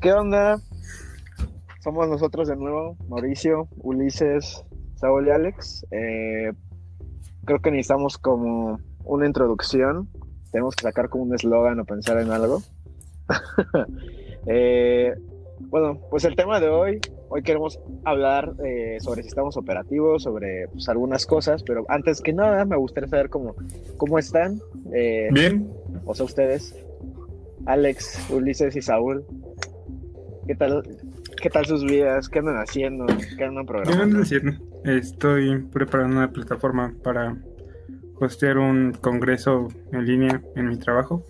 ¿Qué onda? Somos nosotros de nuevo, Mauricio, Ulises, Saúl y Alex. Eh, creo que necesitamos como una introducción. Tenemos que sacar como un eslogan o pensar en algo. Eh, bueno, pues el tema de hoy, hoy queremos hablar eh, sobre sistemas operativos, sobre pues, algunas cosas, pero antes que nada me gustaría saber cómo, cómo están. Bien. O sea, ustedes, Alex, Ulises y Saúl. ¿Qué tal, qué tal sus vidas? ¿Qué andan haciendo? ¿Qué andan programando? ¿Qué andan haciendo? Estoy preparando una plataforma para hostear un congreso en línea en mi trabajo.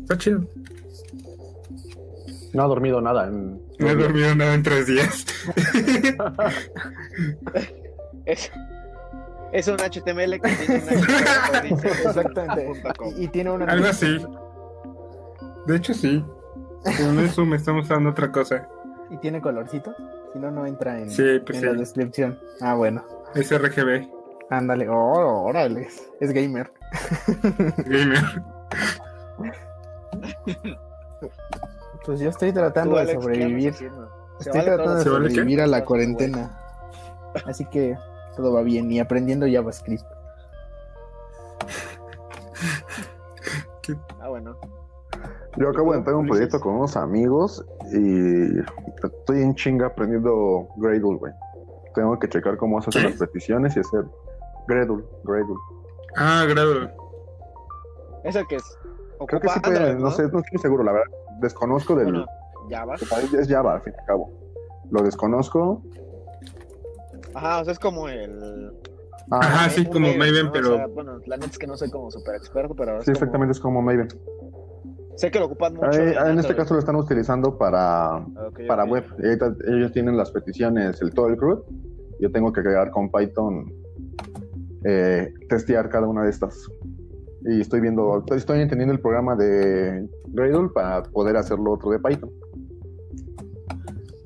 Está chido. No ha dormido nada. En... No he dormido nada en tres días. es, es un HTML que tiene una Exactamente. Y, y tiene una. Algo así. De hecho, sí. Pero en eso me estamos dando otra cosa. ¿Y tiene colorcito? Si no, no entra en, Sí, pues en sí. la descripción. Ah, bueno. Es RGB. Ándale. Oh, órale. Es gamer. Gamer. Pues yo estoy tratando Tú, de Alex, ¿qué sobrevivir. Estoy vale tratando de sobrevivir a la Todo, cuarentena. Así que todo va bien. Y aprendiendo JavaScript. Ah, bueno. Yo acabo de entrar en un proyecto con unos amigos y estoy en chinga aprendiendo Gradle, güey. Tengo que checar cómo se hacen ¿Qué? las peticiones y hacer Gradle, Gradle. Ah, grado. ¿Eso qué es? Creo que sí puede, Android, no sé, no estoy seguro, la verdad. Desconozco del... Bueno, Java. Es Java, al fin y al cabo. Lo desconozco. Ajá, o sea, es como el... Ah, Ajá, sí, como Maven, ¿no? pero- O sea, bueno, la neta es que no soy como súper experto, pero es sí, como- exactamente, es como Maven. Sé que lo ocupan mucho. En este caso lo están utilizando para, para web. Y ellos tienen las peticiones, el todo el CRUD. Yo tengo que agregar con Python, eh, testear cada una de estas. Y estoy viendo, estoy entendiendo el programa de Gradle para poder hacerlo otro de Python.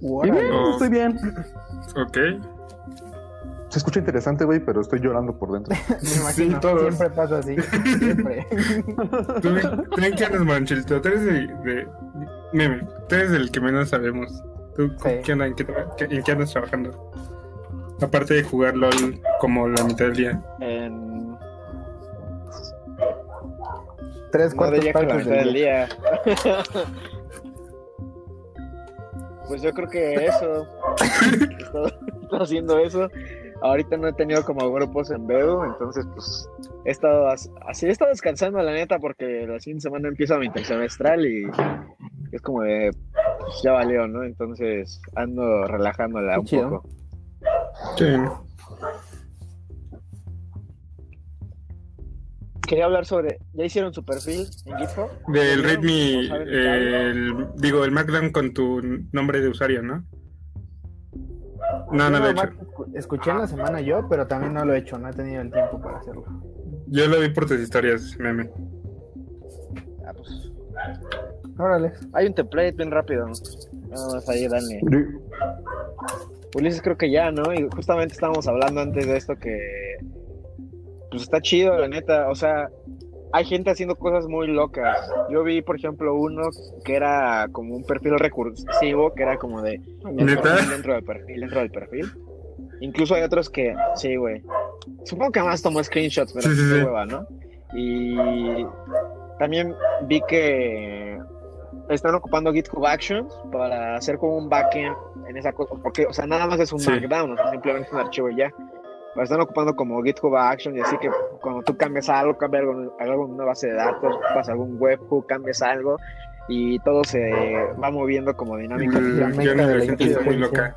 Y Órale. bien, Oh. estoy bien. Ok. Se escucha interesante, güey, pero estoy llorando por dentro. Me imagino. todos. Siempre pasa así. Siempre. ¿Tú en- tú en qué andas, Manchilito? Tú eres de, de- Meme, tú eres el que menos sabemos. ¿Tú Sí. qué, en, qué, en andas trabajando? Aparte de jugar LOL como la mitad del día. En... Tres No que la partes mitad del del día. día. pues yo creo que eso. Estado haciendo eso. Ahorita no he tenido como grupos en Veo, entonces pues he estado as- así, he estado descansando la neta porque la siguiente semana empieza mi intersemestral y es como de pues, ya valió, ¿no? Entonces ando relajándola Qué un chido. poco. Sí. Quería hablar sobre, ¿ya hicieron su perfil en GitHub? Del ¿Ya vieron Readme, qué el, digo, el Markdown con tu nombre de usuario, ¿no? No, no Yo lo he hecho. Escu- Escuché en la semana yo, pero también no lo he hecho. No he tenido el tiempo para hacerlo. Yo lo vi por tus historias, meme. Ah, pues, Órale. hay un template bien rápido. Nada más ahí, dale. Ulises creo que ya, ¿no? Y justamente estábamos hablando antes de esto que pues está chido, la neta. O sea, hay gente haciendo cosas muy locas. Yo vi, por ejemplo, uno que era como un perfil recursivo, que era como de el ¿Neta? dentro del perfil, dentro del perfil. Incluso hay otros que, sí, güey. Supongo que más tomó screenshots, pero Sí, sí, hueva, ¿no? Y también vi que están ocupando GitHub Actions para hacer como un backend en esa cosa, porque, o sea, nada más es un markdown, o sea, simplemente es un archivo y ya. Pero están ocupando como GitHub Actions y así que cuando tú cambias algo, cambias algo, algo en una base de datos, pasa algún webhook, cambias algo y todo se va moviendo como dinámica. El la de la la gente muy loca.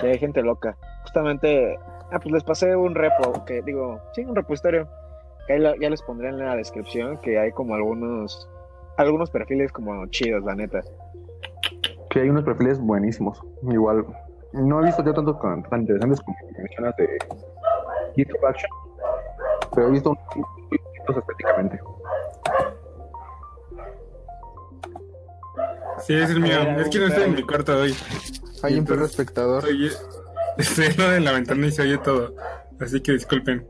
Sí, hay gente loca. Justamente, ah, pues les pasé un repo, que digo, sí, un repositorio, que ahí la- ya les pondré en la descripción, que hay como algunos, algunos perfiles como chidos, la neta. Que hay unos perfiles buenísimos. Igual, no he visto yo tantos tan interesantes como mencionas de GitHub Action, pero he visto unos estéticamente. Sí, es el mío. Es que no estoy en mi cuarto hoy. Hay un perro espectador. oye- Estoy de la ventana y se oye todo. Así que disculpen.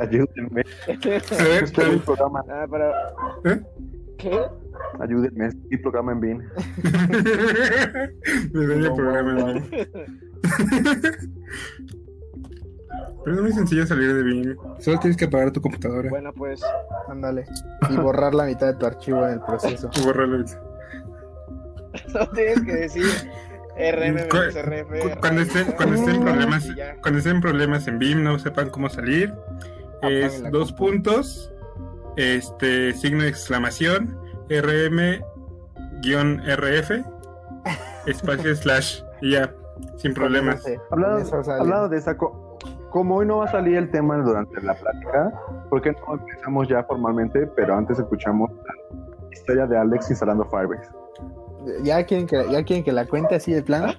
Ayúdenme. Este es mi programa. Ah, pero. ¿Eh? ¿Qué? Ayúdenme. Es mi programa en BIN. Me daña el No, programa. no, ¿no? Pero es muy sencillo salir de BIM. Solo tienes que apagar tu computadora. Bueno, pues. Ándale. Y borrar la mitad de tu archivo en el proceso. Y borrarlo. No tienes que decir RM Cu- cu- Cuando estén, cuando estén problemas, cuando estén problemas en BIM, no sepan cómo salir. Es la dos puntos, este signo de exclamación, RM guion RF, espacio slash y ya, sin problemas. Hablando, hablando de esa, co- como hoy no va a salir el tema durante la plática, ¿por qué no empezamos ya formalmente? Pero antes escuchamos la historia de Alex instalando Firebase. ¿Ya quieren, que, ¿Ya quieren que la cuente así de plano?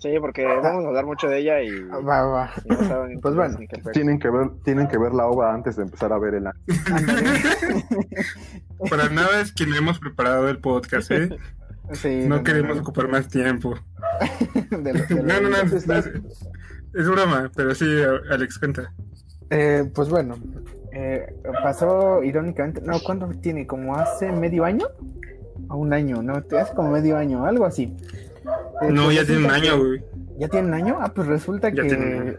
Sí, porque vamos a hablar mucho de ella y. Va, va. y no saben Pues bueno. Tienen que ver, tienen que ver la obra antes de empezar a ver el anime. Para nada es que no hemos preparado el podcast, ¿eh? Sí, No queremos ocupar más tiempo. de de No, no, no, es, es broma, pero sí, Alex, cuenta. Eh, pues bueno, eh, pasó irónicamente, no, ¿cuánto tiene? ¿Como hace medio año? O un año, ¿no? Hace como medio año, algo así. Eh, No, pues ya tiene un año, güey. ¿Ya tiene un año? Ah, pues resulta Ya que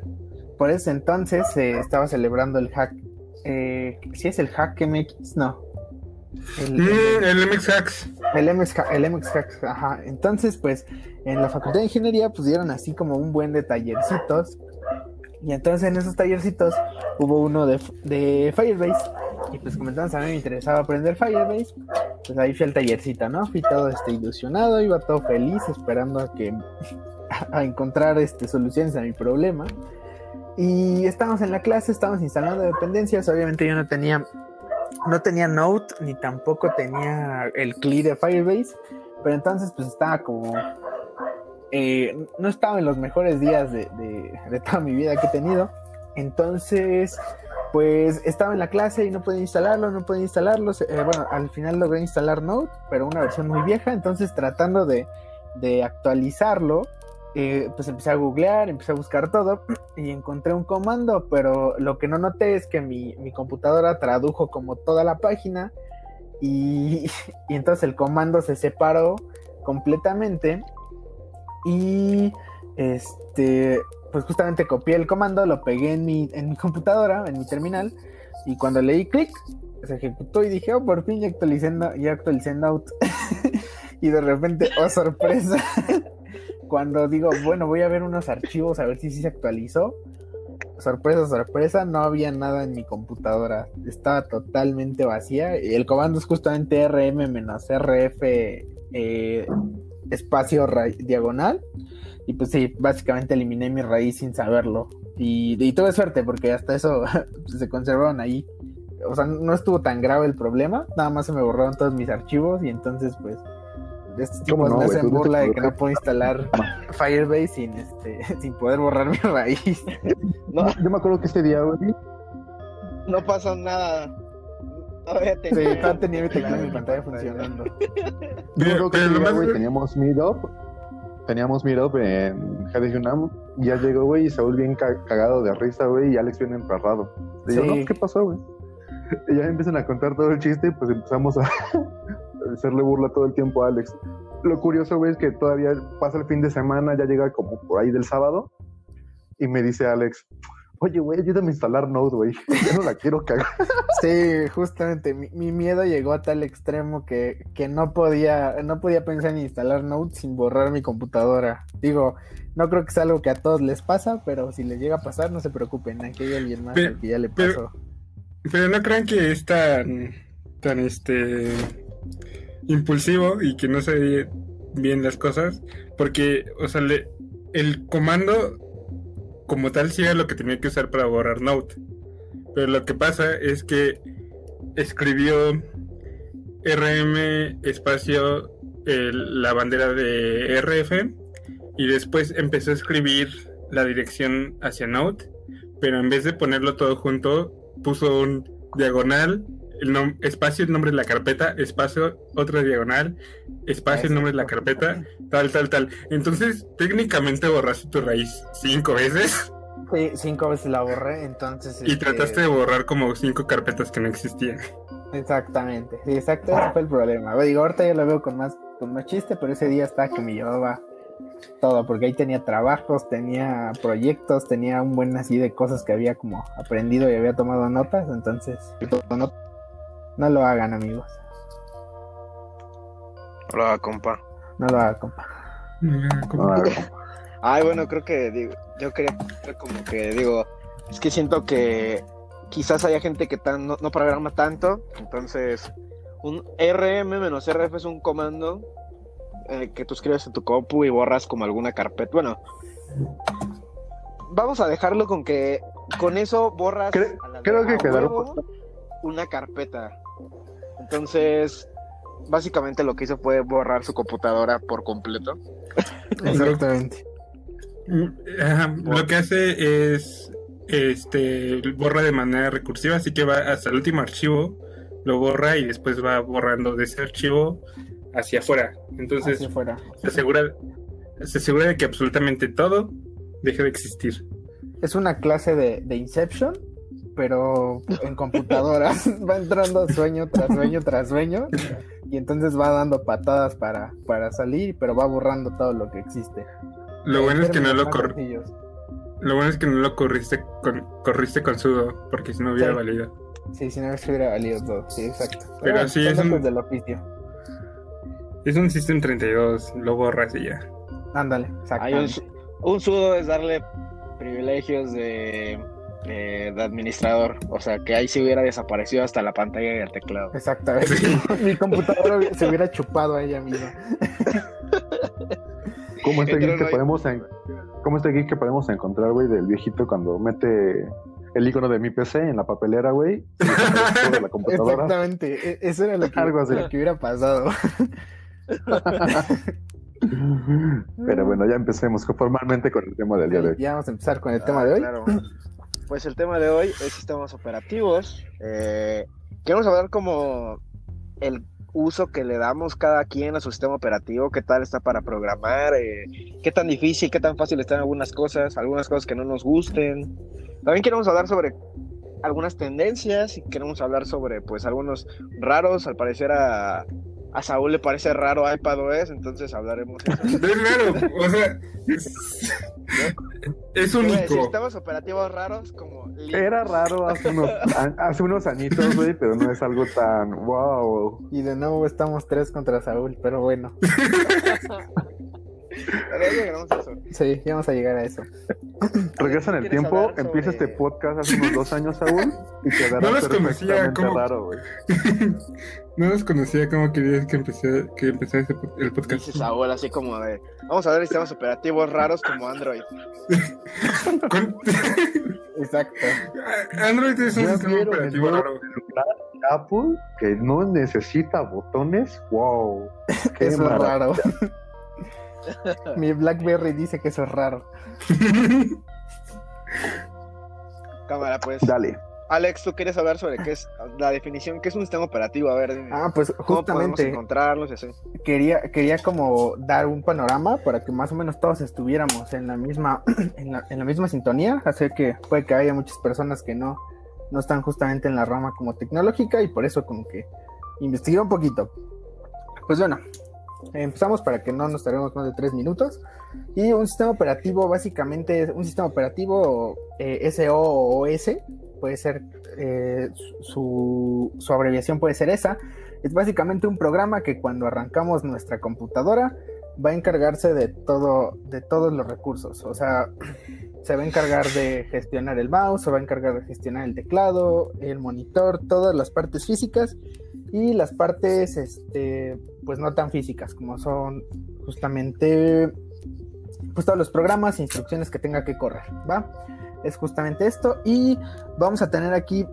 por ese entonces se estaba celebrando el hack. Eh, ¿Sí es el hack MX? No. El, Mm, el- el MX Hacks. El MX, ha- el hack, ajá. Entonces, pues, en la facultad de ingeniería pusieron así como un buen de tallercitos. Y entonces en esos tallercitos hubo uno de, de Firebase. Y pues como entonces a mí me interesaba aprender Firebase, pues ahí fui al tallercito, ¿no? Fui todo este ilusionado, iba todo feliz, esperando a que a encontrar este, soluciones a mi problema. Y estábamos en la clase, estábamos instalando dependencias. Obviamente yo no tenía, no tenía Node, ni tampoco tenía el CLI de Firebase. Pero entonces pues estaba como... eh, no estaba en los mejores días de, de- toda mi vida que he tenido. Entonces, pues estaba en la clase y no podía instalarlo, no podía instalarlo. Eh, bueno, al final logré instalar Node, pero una versión muy vieja. Entonces, tratando de, de actualizarlo, eh, pues empecé a googlear, empecé a buscar todo y encontré un comando, pero lo que no noté es que mi, mi computadora tradujo como toda la página y, entonces el comando se separó completamente y este pues justamente copié el comando, lo pegué en mi, en mi computadora, en mi terminal y cuando le di clic se ejecutó y dije, oh, por fin ya actualicé, ya actualicé Note y de repente, oh sorpresa cuando digo, bueno, voy a ver unos archivos a ver si sí se actualizó. Sorpresa, sorpresa, no había nada en mi computadora. Estaba totalmente vacía. El comando es justamente rm-rf eh, espacio diagonal. Y pues sí, básicamente eliminé mi raíz sin saberlo. Y, y tuve suerte porque hasta eso se conservaron ahí. O sea, no estuvo tan grave el problema. Nada más se me borraron todos mis archivos y entonces pues estos ¿Cómo tipos no, me hacen burla de que no puedo instalar Firebase sin este sin poder borrar mi raíz. No, Yo me acuerdo que este día, güey, no pasó nada. Todavía Sí, tenía. todavía tenía mi teclado en mi pantalla funcionando. yo me acuerdo que este lo día, güey, teníamos Meetup, teníamos Meetup en GDG UNAM, y ya llegó, güey, y Saúl bien ca- cagado de risa, güey, y Alex bien emperrado. Le digo, Sí. no, ¿qué pasó, güey? Y ya empiezan a contar todo el chiste, pues empezamos a hacerle burla todo el tiempo a Alex. Lo curioso, güey, es que todavía pasa el fin de semana, ya llega como por ahí del sábado, y me dice Alex, oye, güey, ayúdame a instalar Node, güey, ya no la quiero cagar. Sí, justamente mi, mi miedo llegó a tal extremo que, que no podía no podía pensar en instalar Node sin borrar mi computadora. Digo, no creo que sea algo que a todos les pasa, pero si les llega a pasar, no se preocupen, aquí hay alguien más Pero- al que ya le pero- pasó. Pero no crean que es tan, tan este impulsivo y que no se bien las cosas, porque, o sea, el comando como tal sí era lo que tenía que usar para borrar Note, pero lo que pasa es que escribió RM espacio la bandera de RF y después empezó a escribir la dirección hacia Note, pero en vez de ponerlo todo junto puso un diagonal el espacio, el nombre de la carpeta, espacio, otra diagonal, espacio, el nombre de la carpeta, tal, tal, tal. Entonces, técnicamente borraste tu raíz cinco veces. Sí, cinco veces la borré, entonces... Y este, trataste de borrar como cinco carpetas que no existían. Exactamente, sí, exacto, ese fue el problema. Digo, ahorita ya lo veo con más, con más chiste, pero ese día estaba que me llevaba todo, porque ahí tenía trabajos, tenía proyectos, tenía un buen así de cosas que había como aprendido y había tomado notas, entonces no, lo hagan amigos. No lo haga compa. No lo haga compa. Ay, bueno, creo que digo, yo quería como que digo, es que siento que quizás haya gente que tan, no, programa tanto, entonces un rm-rf es un comando eh, que tú escribes en tu compu y borras como alguna carpeta. Bueno, vamos a dejarlo con que con eso borras creo que quedaron una carpeta. Entonces, básicamente lo que hizo fue borrar su computadora por completo. Exactamente. lo que hace es este borra de manera recursiva, así que va hasta el último archivo, lo borra y después va borrando de ese archivo hacia afuera. Entonces Se, asegura, se asegura de que absolutamente todo deje de existir. Es una clase de, de Inception, pero en computadoras. va entrando sueño tras sueño tras sueño y entonces va dando patadas para, para salir, pero va borrando todo lo que existe. Lo bueno es que no lo cor... Lo bueno es que no lo corriste con, corriste con sudo, porque si no hubiera valido. Sí, si no hubiera valido todo, sí, exacto. Pero, sí es un... del oficio. Es un System 32, lo borras y ya. Ándale, exacto. Un, un, sudo es darle privilegios de, de, administrador. O sea, que ahí se hubiera desaparecido hasta la pantalla y el teclado. Exactamente. Mi computadora se hubiera chupado a ella misma. Como este geek que podemos este geek que podemos encontrar, güey, del viejito cuando mete el icono de mi PC en la papelera, güey. Exactamente, e-, eso era lo que, lo que hubiera pasado. Pero bueno, ya empecemos formalmente con el tema del día de hoy. Ya vamos a empezar con el tema de hoy. Pues el tema de hoy es sistemas operativos. Eh, queremos hablar como el uso que le damos cada quien a su sistema operativo, qué tal está para programar, eh, qué tan difícil, qué tan fácil están algunas cosas, algunas cosas que no nos gusten. También queremos hablar sobre algunas tendencias y queremos hablar sobre pues algunos raros, al parecer a a Saúl le parece raro iPadOS, entonces hablaremos de eso. Es raro, o sea, es, único. Sistemas operativos raros como... Era raro hace unos, hace unos añitos, güey, pero no es algo tan wow. Y de nuevo estamos tres contra Saúl, pero bueno. Sí, ya vamos a llegar a eso. Regresa en el tiempo, empieza este podcast hace unos dos años, Saúl, y quedará no los conocía como... raro, güey. no los conocía como querías que empecé, que empezara el podcast. Dice Saúl así como de, vamos a ver sistemas operativos raros como Android. Exacto. Android es un sistema operativo raro. Apple que no necesita botones, wow. Qué Eso es raro. Mi Blackberry dice que eso es raro. Cámara, pues. Dale. Alex, tú quieres hablar sobre qué es la definición, qué es un sistema operativo, a ver, Ah, pues justamente encontrarlos y Quería, quería como dar un panorama para que más o menos todos estuviéramos en la misma, en la, en la misma sintonía, así que puede que haya muchas personas que no, no están justamente en la rama como tecnológica y por eso como que investigué un poquito. Pues bueno, Empezamos para que no nos tardemos más de tres minutos. Y un sistema operativo, básicamente, un sistema operativo eh, SO o OS, puede ser eh, su, su, abreviación puede ser esa. Es básicamente un programa que cuando arrancamos nuestra computadora va a encargarse de todo, de todos los recursos. O sea, se va a encargar de gestionar el mouse, se va a encargar de gestionar el teclado, el monitor, todas las partes físicas y las partes este, pues no tan físicas como son justamente pues todos los programas e instrucciones que tenga que correr va es justamente esto y vamos a tener aquí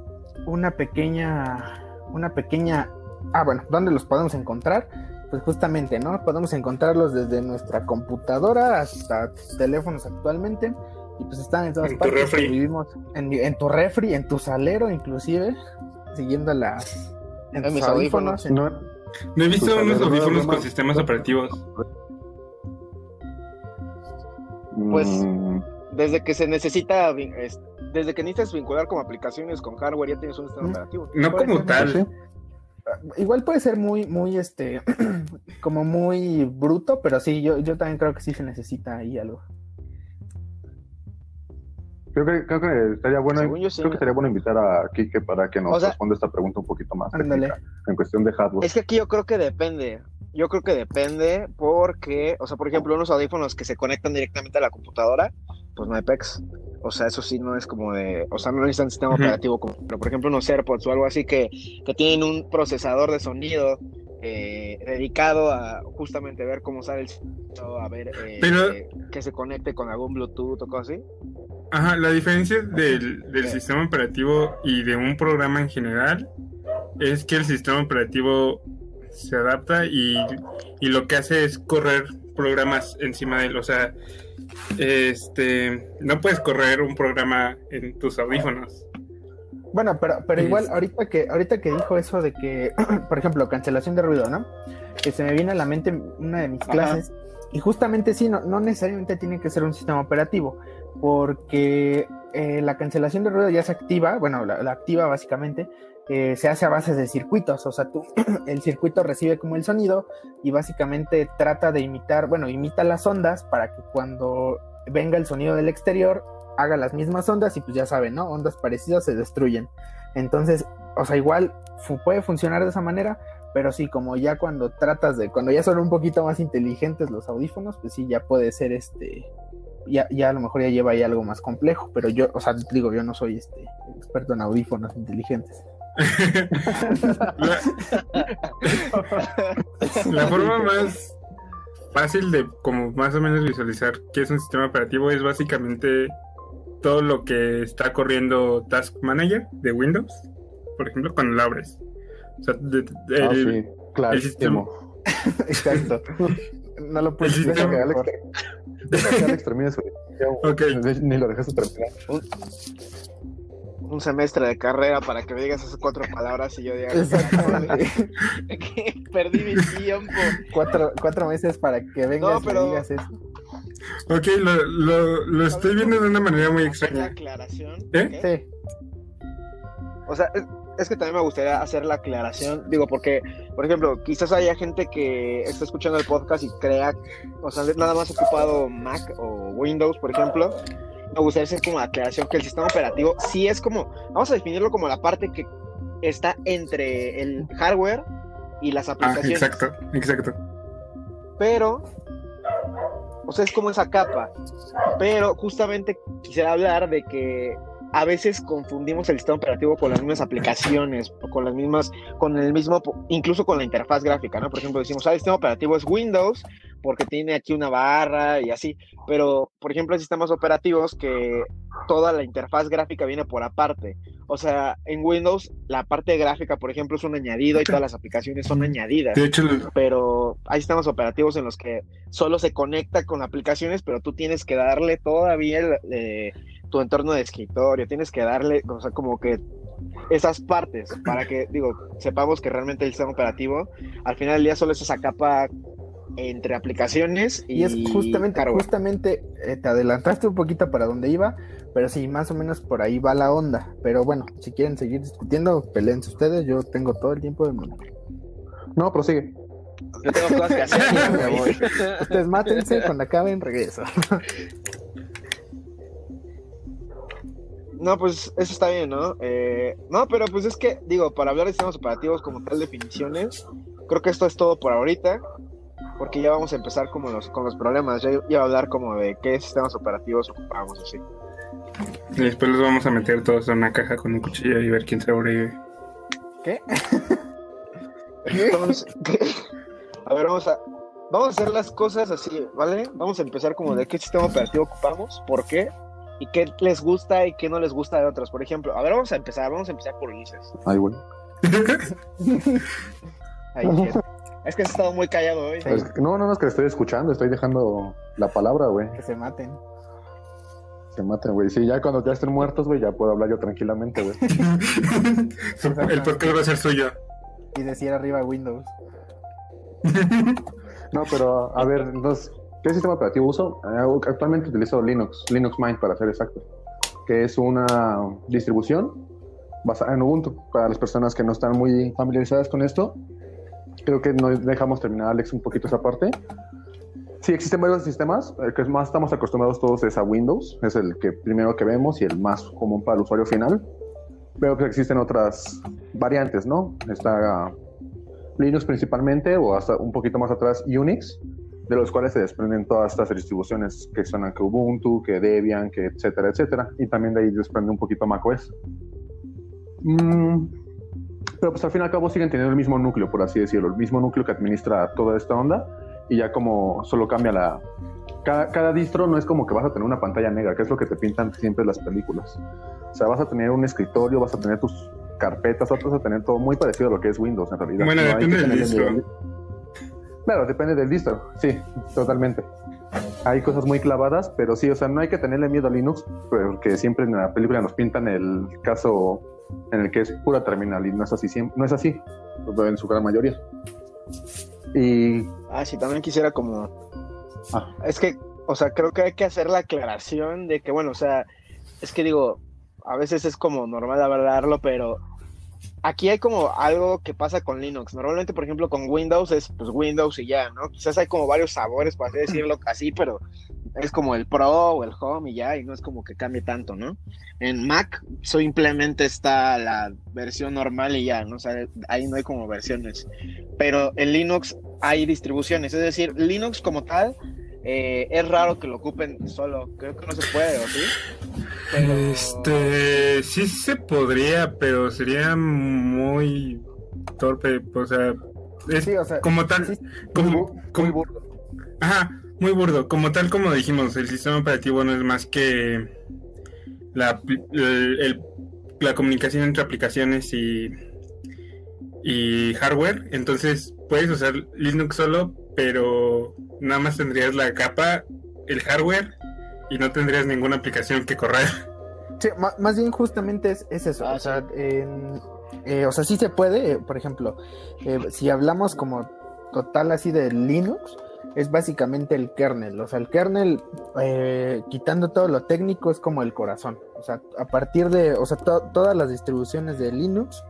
una pequeña una pequeña ah bueno dónde los podemos encontrar pues justamente no podemos encontrarlos desde nuestra computadora hasta teléfonos actualmente y pues están en todas partes tu vivimos en, en tu refri en tu salero inclusive siguiendo las en, mis audífonos. en- No, No he visto unos audífonos no, no, con sistemas operativos. Pues, mm, Desde que se necesita, desde que necesitas vincular como aplicaciones con hardware, ya tienes un sistema Mm. operativo. No como ser, tal. sí. Igual puede ser muy, muy, este, como muy bruto, pero sí, yo, yo también creo que sí se necesita ahí algo. Creo que, creo que estaría bueno, Según yo, sí. creo que estaría bueno invitar a Kike para que nos O sea- responda esta pregunta un poquito más técnica en cuestión de hardware. Es que aquí yo creo que depende. Yo creo que depende porque, o sea, por ejemplo, unos audífonos que se conectan directamente a la computadora, pues no hay PEX. O sea, eso sí no es como de, o sea, no necesitan sistema operativo como, pero por ejemplo, unos AirPods o algo así que, que tienen un procesador de sonido eh, dedicado a justamente ver cómo sale el sonido, a ver eh, Pero- que se conecte con algún Bluetooth o cosas así. Ajá, la diferencia del, del sistema operativo y de un programa en general es que el sistema operativo se adapta y, y lo que hace es correr programas encima de él. O sea, este no puedes correr un programa en tus audífonos. Bueno, pero, pero Es- igual ahorita que, ahorita que dijo eso de que, por ejemplo, cancelación de ruido, ¿no? Que se me viene a la mente una de mis Ajá. clases. Y justamente sí, no, no necesariamente tiene que ser un sistema operativo, porque eh, la cancelación de ruido ya se activa, bueno, la, activa básicamente, eh, se hace a base de circuitos, o sea, tú, el circuito recibe como el sonido y básicamente trata de imitar, bueno, imita las ondas para que cuando venga el sonido del exterior haga las mismas ondas y pues ya saben, ¿no? Ondas parecidas se destruyen. Entonces, o sea, igual puede funcionar de esa manera, pero sí, como ya cuando tratas de, cuando ya son un poquito más inteligentes los audífonos, pues sí, ya puede ser este, ya, ya a lo mejor ya lleva ahí algo más complejo, pero yo, o sea, digo, yo no soy este experto en audífonos inteligentes. La, la forma más fácil de como más o menos visualizar qué es un sistema operativo es básicamente todo lo que está corriendo Task Manager de Windows, por ejemplo, cuando lo abres. O sea, de- de- Ah, el- sí, clarísimo. Exacto. No lo puedes El sistema- deja que Alex termine su. Ni lo dejaste terminar. Un semestre de carrera para que me digas esas cuatro palabras y yo diga que perdí mi tiempo. cuatro, cuatro meses para que vengas No, y pero- me digas eso. Ok, lo, lo, lo estoy viendo de una manera muy extraña. aclaración. ¿Eh? Sí. O sea, es, que también me gustaría hacer la aclaración, digo, porque, por ejemplo, quizás haya gente que está escuchando el podcast y crea, o sea, nada más ocupado Mac o Windows, por ejemplo. Me gustaría hacer como la aclaración que el sistema operativo sí es como, vamos a definirlo como la parte que está entre el hardware y las Ah, aplicaciones. exacto, exacto. pero, o sea, es como esa capa. Pero justamente quisiera hablar de que a veces confundimos el sistema operativo con las mismas aplicaciones, con las mismas, con el mismo, incluso con la interfaz gráfica, ¿no? Por ejemplo, decimos, ah, el sistema operativo es Windows porque tiene aquí una barra y así, pero, por ejemplo, hay sistemas operativos que toda la interfaz gráfica viene por aparte. O sea, en Windows la parte gráfica, por ejemplo, es un añadido y todas las aplicaciones son añadidas De hecho, pero hay sistemas operativos en los que solo se conecta con aplicaciones, pero tú tienes que darle todavía el, eh, tu entorno de escritorio, tienes que darle, o sea, como que esas partes para que, digo, sepamos que realmente el sistema operativo al final del día solo es esa capa entre aplicaciones y, Y es justamente, hardware. justamente eh, te adelantaste un poquito para donde iba, pero sí, más o menos por ahí va la onda. Pero bueno, si quieren seguir discutiendo, peleense ustedes, yo tengo todo el tiempo del mundo. No, prosigue. Yo tengo cosas que hacer. Ya me voy. Ustedes mátense, cuando acaben regreso. No, pues eso está bien, ¿no? Eh, no, pero pues es que, digo, para hablar de sistemas operativos como tal definiciones, creo que esto es todo por ahorita, porque ya vamos a empezar como los, con los problemas. Ya iba a hablar como de qué sistemas operativos ocupamos, así. y después los vamos a meter todos en una caja con un cuchillo y ver quién sobrevive. ¿Qué? Entonces, ¿qué? a ver, vamos a, vamos a hacer las cosas así, ¿vale? Vamos a empezar como de qué sistema operativo ocupamos, por qué, y qué les gusta y qué no les gusta de otros. Por ejemplo, a ver, vamos a empezar, vamos a empezar por Ulises. Ay, güey. Bien. Es que has estado muy callado hoy. Sí. Es que- No, no, no, es que estoy escuchando, estoy dejando la palabra, güey. Que se maten. Se maten, güey. Sí, ya cuando ya estén muertos, güey, ya puedo hablar yo tranquilamente, güey. el podcast va a ser suyo. y decir arriba Windows. no, pero a ver, entonces, ¿qué sistema operativo uso? Eh, actualmente utilizo Linux, Linux Mint para ser exacto, que es una distribución basada en Ubuntu. Para las personas que no están muy familiarizadas con esto, creo que nos dejamos terminar, Alex, un poquito esa parte. Sí, existen varios sistemas. El que más estamos acostumbrados todos es a Windows. Es el que primero que vemos y el más común para el usuario final. Veo que existen otras variantes, ¿no? Está Linux principalmente, o hasta un poquito más atrás Unix, de los cuales se desprenden todas estas distribuciones que son que Ubuntu, que Debian, que etcétera, etcétera. Y también de ahí desprende un poquito macOS. Mm, pero pues al fin y al cabo siguen teniendo el mismo núcleo, por así decirlo, el mismo núcleo que administra toda esta onda y ya como solo cambia la... Cada, distro no es como que vas a tener una pantalla negra, que es lo que te pintan siempre las películas. O sea, vas a tener un escritorio, vas a tener tus carpetas, vas a tener todo muy parecido a lo que es Windows en realidad. Bueno, depende del distro. Claro, depende del distro, sí, totalmente. Hay cosas muy clavadas, pero sí, o sea, no hay que tenerle miedo a Linux, porque siempre en la película nos pintan el caso en el que es pura terminal y no es así, no es así en su gran mayoría. Y... Ah, sí, también quisiera como... Ah. Es que, o sea, creo que hay que hacer la aclaración de que, bueno, o sea, es que digo, a veces es como normal hablarlo, pero aquí hay como algo que pasa con Linux. Normalmente, por ejemplo, con Windows es pues Windows y ya, ¿no? Quizás hay como varios sabores, por así decirlo así, pero es como el Pro o el Home y ya, y no es como que cambie tanto, ¿no? En Mac simplemente está la versión normal y ya, ¿no? O ahí no hay como versiones. Pero en Linux hay distribuciones, es decir, Linux como tal eh, es raro que lo ocupen solo, creo que no se puede, ¿o sí? Este, sí se podría, pero sería muy torpe, o sea, es como tal, como, muy burdo. Ajá, muy burdo, como tal como dijimos, el sistema operativo no es más que la, la comunicación entre aplicaciones y, y hardware, entonces puedes usar Linux solo, pero nada más tendrías la capa, el hardware y no tendrías ninguna aplicación que correr. Sí, más bien justamente es, eso. Ah, o, sea, eh, o sea, sí se puede, eh, por ejemplo, eh, si hablamos como total así de Linux, es básicamente el kernel. O sea, el kernel, quitando todo lo técnico, es como el corazón. O sea, a partir de, o sea, todas las distribuciones de Linux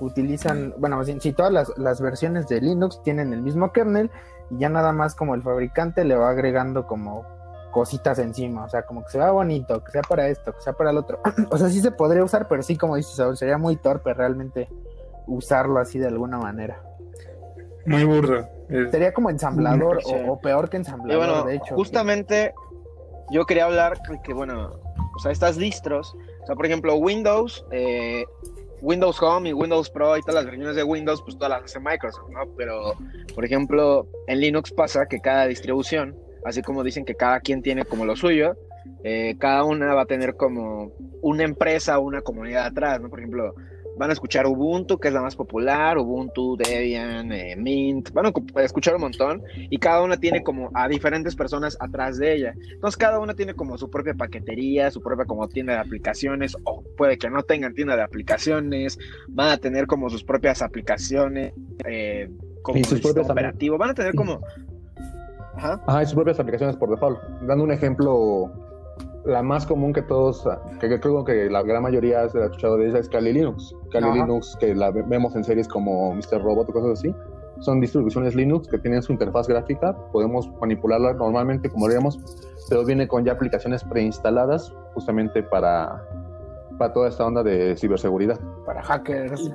utilizan, bueno, bien, si todas las, las versiones de Linux tienen el mismo kernel, y ya nada más como el fabricante le va agregando como cositas encima, o sea, como que se vea bonito, que sea para esto, que sea para el otro. o sea, sí se podría usar, pero sí, como dices, sería muy torpe realmente usarlo así de alguna manera. Muy burdo. Sería como ensamblador o, peor que ensamblador, de hecho. Justamente yo quería hablar que, bueno, o sea, estas distros, o sea, por ejemplo, Windows, eh, Windows Home y Windows Pro y todas las versiones de Windows, pues todas las hace Microsoft, ¿no? Pero, por ejemplo, en Linux pasa que cada distribución, así como dicen que cada quien tiene como lo suyo, eh, cada una va a tener como una empresa o una comunidad atrás, ¿no? Por ejemplo, van a escuchar Ubuntu, que es la más popular, Ubuntu, Debian, eh, Mint, van a escuchar un montón y cada una tiene como a diferentes personas atrás de ella. Entonces cada una tiene como su propia paquetería, su propia como tienda de aplicaciones o puede que no tengan tienda de aplicaciones, van a tener como sus propias aplicaciones eh, como sus propios operativo, van a tener como... Ajá. Ajá, y sus propias aplicaciones por default. Dando un ejemplo la más común que todos, que, creo que la gran mayoría se ha escuchado de ella es Kali Linux. Kali Linux, que la vemos en series como Mr. Robot o cosas así, son distribuciones Linux que tienen su interfaz gráfica, podemos manipularla normalmente como haríamos, pero viene con ya aplicaciones preinstaladas justamente para, para toda esta onda de ciberseguridad. Para hackers.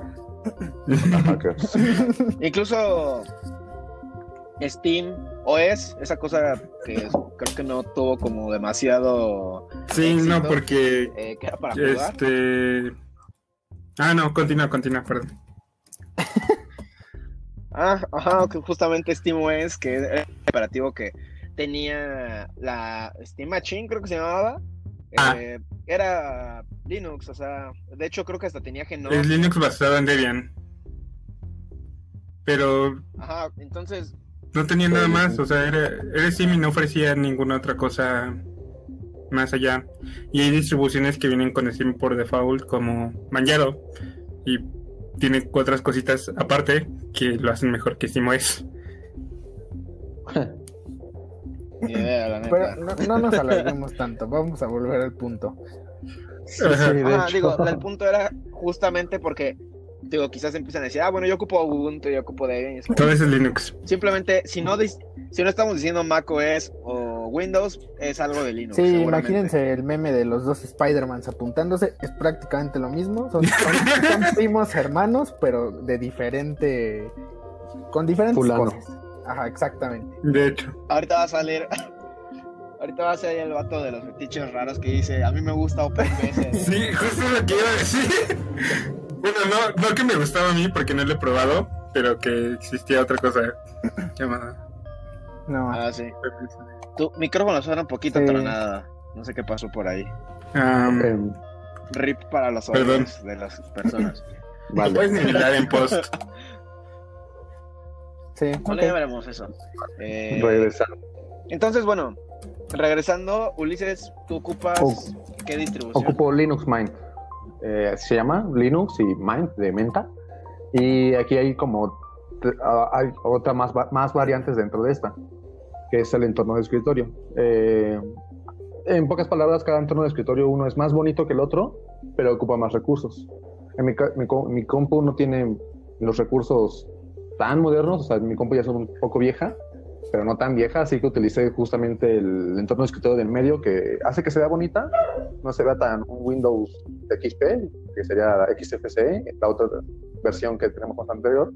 para hackers. Incluso Steam OS, esa cosa que creo que no tuvo como demasiado. Sí, no, porque. Eh, este. Ah, no, continúa, continúa, perdón. ah, ajá, justamente SteamOS, que es el operativo que tenía la Steam Machine, creo que se llamaba. Ah. Eh, era Linux, o sea, de hecho creo que hasta tenía GNOME. Es Linux basado en Debian. Pero. Ajá, entonces no tenía nada más, o sea, era, era Sim y no ofrecía ninguna otra cosa más allá. Y hay distribuciones que vienen con Steam por default como Manjaro. Y tiene otras cositas aparte que lo hacen mejor que SteamOS. Pero no, nos alarguemos tanto, vamos a volver al punto. ah, digo, el punto era justamente porque digo, quizás empiezan a decir, ah, bueno, yo ocupo Ubuntu, yo ocupo Debian. Todo eso es Linux. Simplemente, si no, si no estamos diciendo macOS o Windows, es algo de Linux. Sí, imagínense el meme de los dos Spider-Mans apuntándose, es prácticamente lo mismo. Son, primos hermanos, pero de diferente. con diferentes cosas. Ajá, exactamente. De hecho. Ahorita va a salir. Ahorita va a salir el vato de los fetiches raros que dice, a mí me gusta OpenBSD. sí, justo lo que iba a decir. Bueno, no, no que me gustaba a mí porque no lo he probado, pero que existía otra cosa llamada. No. Ah, sí. Tu micrófono suena un poquito sí. tronado. No sé qué pasó por ahí. Um, Rip para los ojos de las personas. vale. Puedes mirar en post. Sí. Bueno, ya veremos eso. Eh, regresando. Entonces, bueno, regresando, Ulises, ¿tú ocupas qué distribución? Ocupo Linux Mint. Eh, se llama Linux y Mint de Menta. Y aquí hay como ah, hay otras más, más variantes dentro de esta, que es el entorno de escritorio. Eh, en pocas palabras, cada entorno de escritorio uno es más bonito que el otro, pero ocupa más recursos. En mi, mi, mi compu no tiene los recursos tan modernos, o sea, mi compu ya es un poco vieja, pero no tan vieja, así que utilicé justamente el entorno de escritorio del medio que hace que se vea bonita, no se vea tan un Windows XP, que sería XFCE, la otra versión que tenemos más anterior,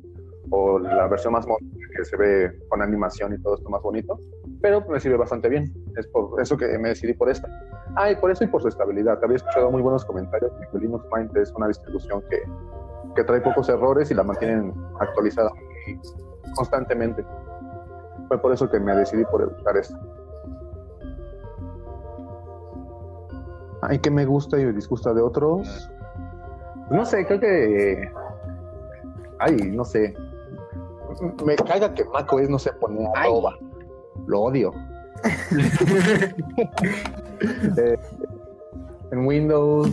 o la versión más moderna que se ve con animación y todo esto más bonito, pero me sirve bastante bien. Es por eso que me decidí por esta. Ah, y por eso y por su estabilidad. Había escuchado muy buenos comentarios de que Linux Mint es una distribución que, que trae pocos errores y la mantienen actualizada constantemente. Fue por eso que me decidí por usar esta. Ay, que me gusta y me disgusta de otros. No sé, creo que. Ay, no sé. Me caiga que macOS no se pone a roba. Lo odio. eh, en Windows.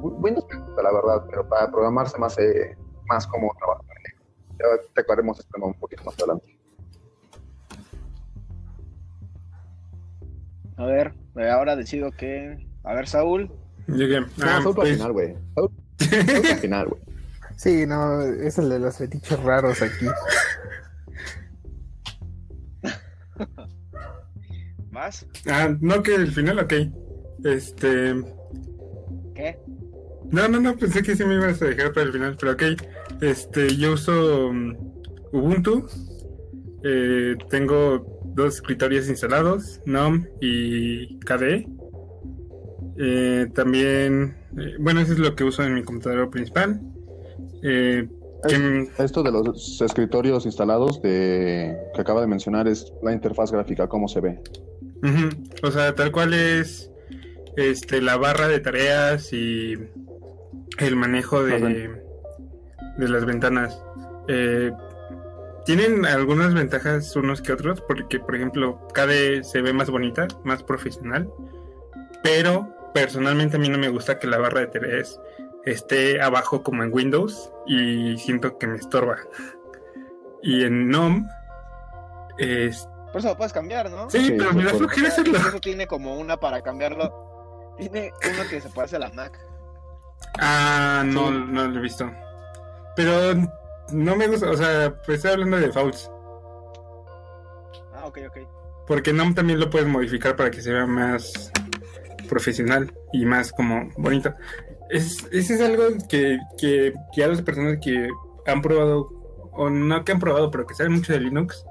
Windows me gusta, la verdad, pero para programar se me hace más cómodo trabajar. Ya te aclaremos este tema un poquito más adelante. A ver, eh, ahora decido que. A ver, Saúl. Llegué. No, ah, Saúl pues... al final, güey. Saúl, al final, güey. Sí, no, es el de los fetiches raros aquí. ¿Más? Ah, no, que el final, ok. Este. ¿Qué? No, no, no, pensé que sí me ibas a dejar para el final, pero ok. Este, yo uso um, Ubuntu. Eh, tengo dos escritorios instalados, NOM y KDE. Eh, también, eh, bueno, eso es lo que uso en mi computador principal. Eh, esto de los escritorios instalados de, que acaba de mencionar es la interfaz gráfica, cómo se ve. O sea, tal cual es este, la barra de tareas y el manejo de, de las ventanas. Eh, tienen algunas ventajas unos que otros, porque por ejemplo, KDE se ve más bonita, más profesional, pero personalmente a mí no me gusta que la barra de tareas esté abajo como en Windows y siento que me estorba. Y en NOM es... Por eso lo puedes cambiar, ¿no? Sí, pero me da flojera hacerlo. Eso tiene como una para cambiarlo. Tiene uno que se parece a la Mac. Ah, no, no lo he visto. Pero no me gusta, o sea, pues estoy hablando de fouls. Ah, ok, ok. Porque NOM también lo puedes modificar para que se vea más profesional y más como bonito. Es, ese es algo que, que, que a las personas que han probado, o no que han probado, pero que saben mucho de Linux,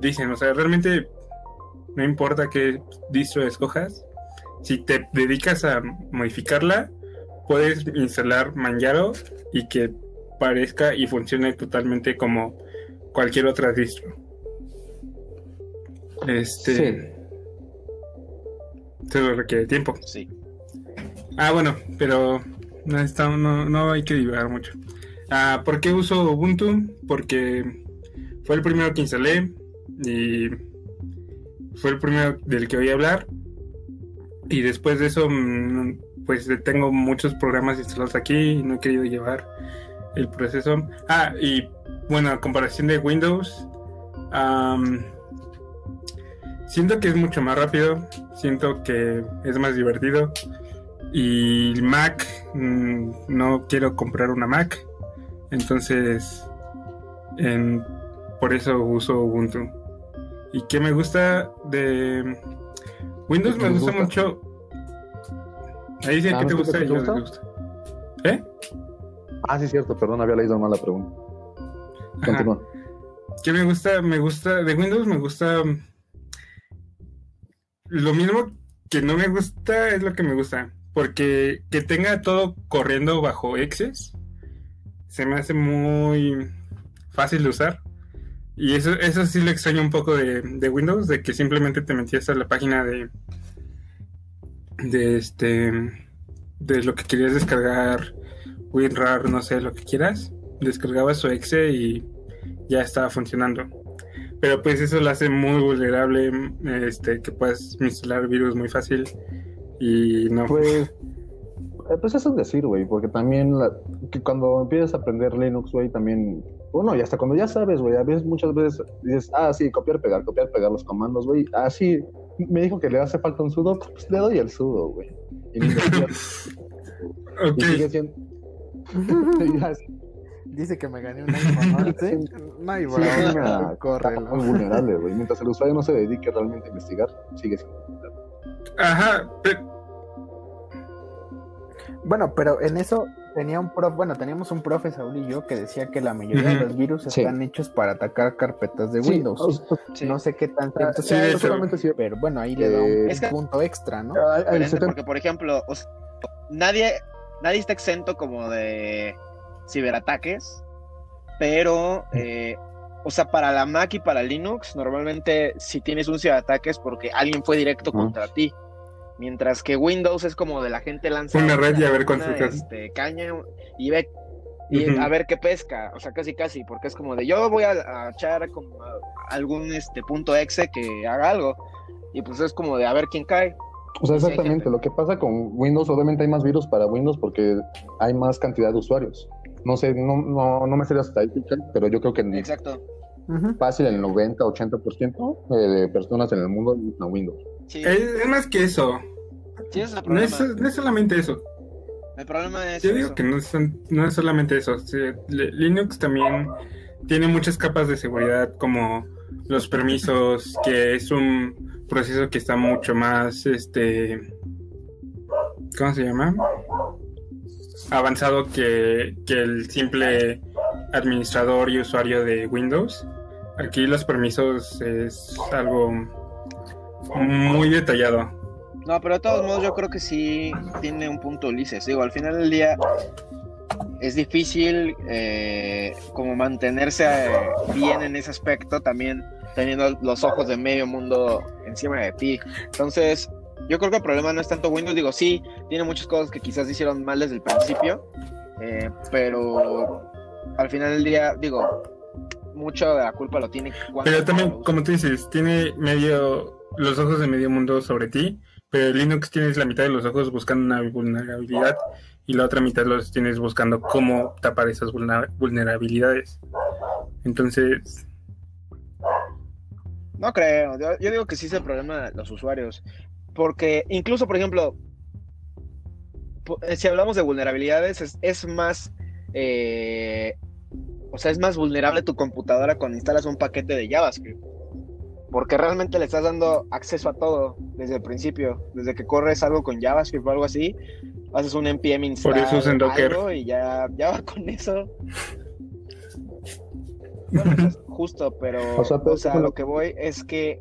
dicen, o sea, realmente no importa qué distro escojas, si te dedicas a modificarla, puedes instalar Manjaro y que parezca y funcione totalmente como cualquier otra distro. Este. Sí. Solo requiere tiempo. Sí. Ah, bueno, pero no, está, no, no hay que divagar mucho. Ah, ¿Por qué uso Ubuntu? Porque fue el primero que instalé y fue el primero del que voy a hablar. Y después de eso, mm, pues tengo muchos programas instalados aquí y no he querido llevar el proceso. Ah, y bueno, a comparación de Windows, siento que es mucho más rápido, siento que es más divertido. Y Mac, mm, no quiero comprar una Mac, entonces por eso uso Ubuntu. ¿Y qué me gusta de Windows? Me gusta, mucho. Ahí dicen ah, que te gusta yo te gusta. ¿Eh? Ah, sí, cierto, perdón, había leído mal la pregunta. Continúa. ¿Qué me gusta? Me gusta, de Windows me gusta. Lo mismo que no me gusta es lo que me gusta. Porque que tenga todo corriendo bajo Excess se me hace muy fácil de usar. Y eso, eso sí le extraño un poco de, de Windows, de que simplemente te metías a la página de. de este. de lo que querías descargar WinRAR, no sé, lo que quieras, descargabas su exe y ya estaba funcionando. Pero pues eso lo hace muy vulnerable, este, que puedas instalar virus muy fácil y no. Pues, eh, pues eso es decir, güey, porque también que cuando empiezas a aprender Linux, güey, también, bueno, y hasta cuando ya sabes, güey, a veces muchas veces dices, ah, sí, copiar, pegar, copiar, pegar los comandos, güey, ah, sí, me dijo que le hace falta un sudo, pues le doy el sudo, güey. Y, sigue siendo, Dice que me gané un iPhone No hay problema. Corre. Muy vulnerable, güey. Mientras el usuario no se dedique realmente a investigar, sigue siendo vulnerable. Ajá. Bueno, pero en eso tenía un prof, bueno, teníamos un profe Saúl y yo que decía que la mayoría de los virus están hechos para atacar carpetas de Windows. No sé qué tan pero bueno, ahí le da un, eh, punto extra, ¿no? Porque por ejemplo, nadie nadie está exento como de ciberataques, pero, eh, o sea, para la Mac y para Linux, normalmente si tienes un ciberataque es porque alguien fue directo contra ti. Mientras que Windows es como de la gente lanza una red y a ver este, caña y ve y a ver qué pesca, o sea, casi casi, porque es como de yo voy a, echar como algún este punto exe que haga algo y pues es como de a ver quién cae. O sea, exactamente. Lo que pasa con Windows, obviamente hay más virus para Windows porque hay más cantidad de usuarios. No sé, no, no, no me sé la estadística, pero yo creo que Exacto. fácil el 90, 80% de personas en el mundo usan Windows. Es, más que eso. No, es, no es solamente eso. El problema es. Yo digo que no es, no es solamente eso. Linux también tiene muchas capas de seguridad, como los permisos, que es un proceso que está mucho más, este, ¿cómo se llama? Avanzado que, el simple administrador y usuario de Windows. Aquí los permisos es algo muy detallado. No, pero de todos modos yo creo que sí tiene un punto Ulises. Digo, al final del día es difícil eh, como mantenerse eh, bien en ese aspecto también teniendo los ojos de medio mundo encima de ti. Entonces, yo creo que el problema no es tanto Windows, digo, sí, tiene muchas cosas que quizás hicieron mal desde el principio, eh, pero al final del día, digo, mucho de la culpa lo tiene. Pero también, como tú dices, tiene medio los ojos de medio mundo sobre ti, pero Linux tienes la mitad de los ojos buscando una vulnerabilidad y la otra mitad los tienes buscando cómo tapar esas vulnerabilidades. Entonces, no creo. Yo, digo que sí es el problema de los usuarios. Porque incluso, por ejemplo, eh, si hablamos de vulnerabilidades, es, más. Eh, o sea, es más vulnerable tu computadora cuando instalas un paquete de JavaScript. Porque realmente le estás dando acceso a todo desde el principio. Desde que corres algo con JavaScript o algo así, haces un npm install Por eso Docker. y ya, ya va con eso. Pues, justo, pero o sea, lo que voy es que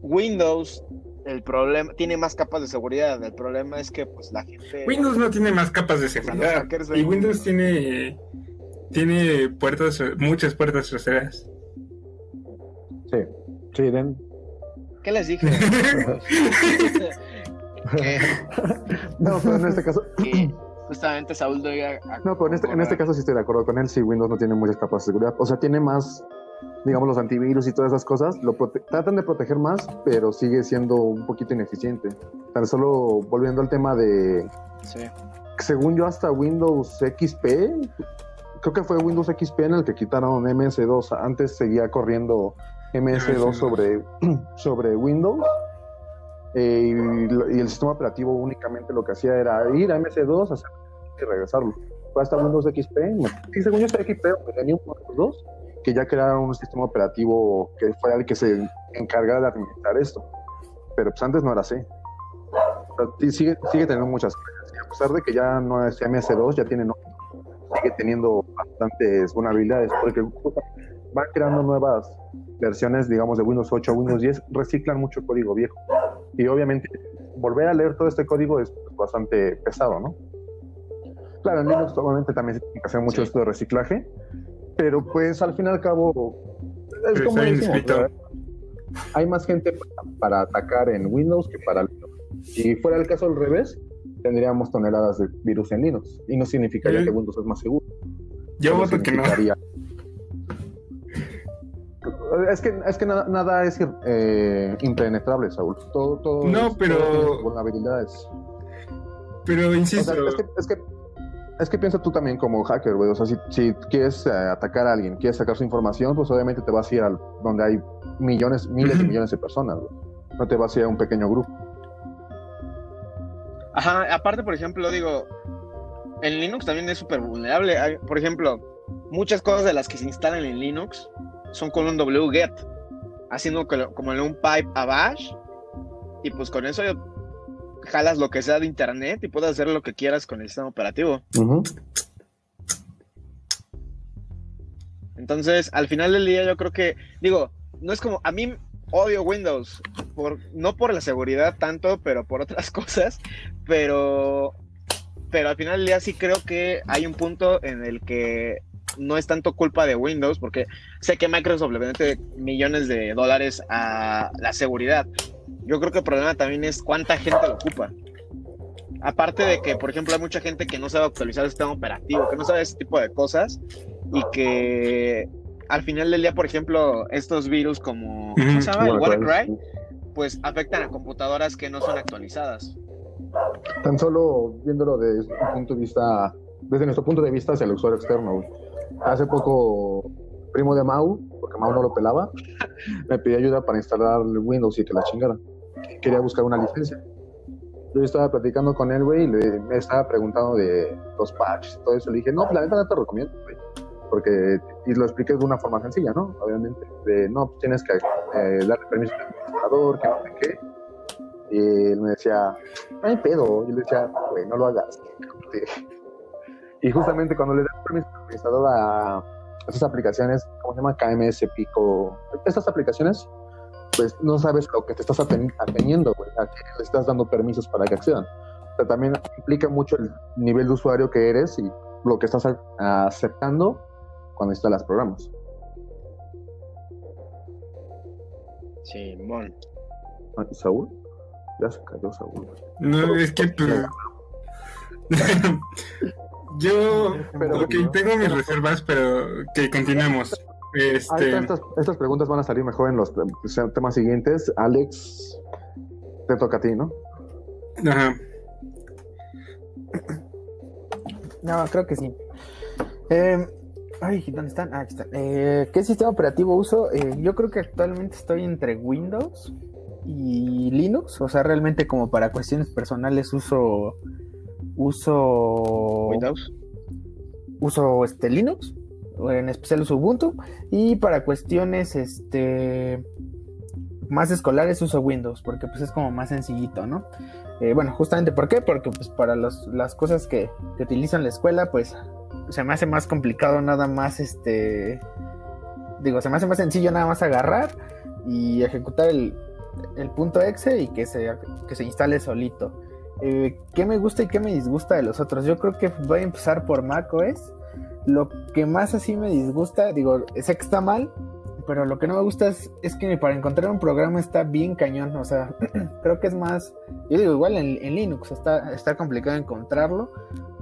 Windows el problema tiene más capas de seguridad. El problema es que pues la gente Windows no tiene más capas de seguridad. Y Windows tiene tiene puertas muchas puertas traseras. Sí. Sí, ¿Qué les dije? no, pero en este caso justamente Saúl No, pero en este, en este caso sí estoy de acuerdo con él. Si Windows no tiene muchas capas de seguridad. O sea, tiene más, digamos, los antivirus y todas esas cosas. Lo tratan de proteger más, pero sigue siendo un poquito ineficiente. Tan solo volviendo al tema de. según yo hasta Windows XP, creo que fue Windows XP en el que quitaron MS2. Antes seguía corriendo MS2 sobre, sobre Windows. Eh, y, el sistema operativo únicamente lo que hacía era ir a MS2, hacer y regresarlo. Fue hasta Windows XP. Y según yo, hasta XP tenía un Windows 2 que ya crearon un sistema operativo que fuera el que se encargara de administrar esto. Pero pues antes no era así. sigue, sigue teniendo muchas cosas. a pesar de que ya no es MS2, ya tiene sigue teniendo bastantes vulnerabilidades porque van creando nuevas versiones, digamos, de Windows 8 a Windows 10, reciclan mucho código viejo. Y obviamente volver a leer todo este código es bastante pesado, ¿no? Claro, en Linux obviamente también se tiene que hacer mucho esto de reciclaje, pero pues al fin y al cabo es como decimos, hay más gente para, atacar en Windows que para Linux. Si fuera el caso al revés, tendríamos toneladas de virus en Linux y no significaría que Windows es más seguro. Yo voto que no. Es que, es que nada, es eh, impenetrable, Saúl. Todo, todo no, pero. vulnerabilidades. Pero insisto. es, que, es, que, es que piensa tú también como hacker, güey. O sea, si, si quieres eh, atacar a alguien, quieres sacar su información, pues obviamente te vas a ir a donde hay millones, miles y millones de personas, güey. No te vas a ir a un pequeño grupo. Ajá, aparte, por ejemplo, digo, en Linux también es súper vulnerable. por ejemplo, muchas cosas de las que se instalan en Linux son con un wget, haciendo como en un pipe a bash, y pues con eso jalas lo que sea de internet y puedes hacer lo que quieras con el sistema operativo. Entonces, al final del día yo creo que, digo, no es como, a mí odio Windows, por, no por la seguridad tanto, pero por otras cosas, pero, pero al final del día sí creo que hay un punto en el que no es tanto culpa de Windows, porque sé que Microsoft le vende millones de dólares a la seguridad. Yo creo que el problema también es cuánta gente lo ocupa. Aparte de que, por ejemplo, hay mucha gente que no sabe actualizar el sistema operativo, que no sabe ese tipo de cosas y que al final del día, por ejemplo, estos virus como ¿cómo se llama? el WannaCry, pues afectan a computadoras que no son actualizadas. Tan solo viéndolo desde un punto de vista, desde nuestro punto de vista hacia el usuario externo. Hace poco, primo de Mau, porque Mau no lo pelaba, me pidió ayuda para instalar Windows y que la chingara. Quería buscar una licencia. Yo estaba platicando con él, güey, y le, me estaba preguntando de los patches y todo eso. Le dije, no, la neta no te recomiendo, güey. Porque, y lo expliqué de una forma sencilla, ¿no? Obviamente, de, no, pues tienes que eh, darle permiso al administrador, que no sé qué. Y él me decía, no hay pedo. Y le decía, güey, no lo hagas. Y justamente cuando le das permiso al administrador a esas aplicaciones, ¿cómo se llama? KMS, Pico, estas aplicaciones, pues no sabes lo que te estás ateniendo, güey, a que le estás dando permisos para que accedan. O sea, también implica mucho el nivel de usuario que eres y lo que estás aceptando cuando instalas programas. Sí, bueno. ¿Saúl? Ya se cayó Saúl. No, es que... Yo tengo mis reservas, pero que continuemos. Este... Estas, preguntas van a salir mejor en los temas siguientes. Alex, te toca a ti, ¿no? Ajá. No, creo que sí. Eh, ay, ¿dónde están? Ah, aquí están. Eh, ¿Qué sistema operativo uso? Eh, yo creo que actualmente estoy entre Windows y Linux. O sea, realmente como para cuestiones personales uso uso Windows. Uso este Linux, en especial uso Ubuntu y para cuestiones este más escolares uso Windows porque pues es como más sencillito, ¿no? Eh, bueno, justamente ¿por qué? Porque pues para las cosas que, que utilizo en la escuela pues se me hace más complicado nada más este digo, se me hace más sencillo nada más agarrar y ejecutar el, el punto exe y que se, que se instale solito. Eh, qué me gusta y qué me disgusta de los otros. Yo creo que voy a empezar por macOS. Lo que más así me disgusta, digo, sé que está mal, pero lo que no me gusta es, que para encontrar un programa está bien cañón. O sea, creo que es más. Yo digo, igual en, Linux está, está complicado encontrarlo,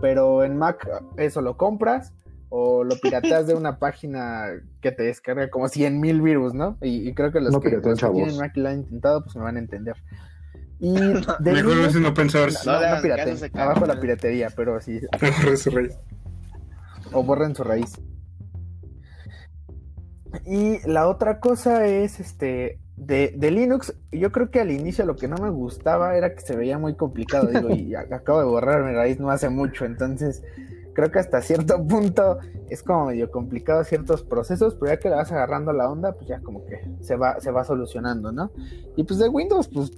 pero en Mac eso lo compras o lo pirateas de una página que te descarga como 100 mil virus, ¿no? Y, creo que los, que, tienen Mac y lo han intentado, pues me van a entender. Y de Mejor Linux- es un open source. no, No le no abajo la piratería, pero sí, es su raíz. o borren su raíz. Y la otra cosa es, este, de, de Linux, yo creo que al inicio lo que no me gustaba era que se veía muy complicado, digo, y a- acabo de borrar mi raíz no hace mucho, entonces creo que hasta cierto punto es como medio complicado ciertos procesos, pero ya que le vas agarrando la onda, pues ya como que se va, se va solucionando, ¿no? Y pues de Windows, pues,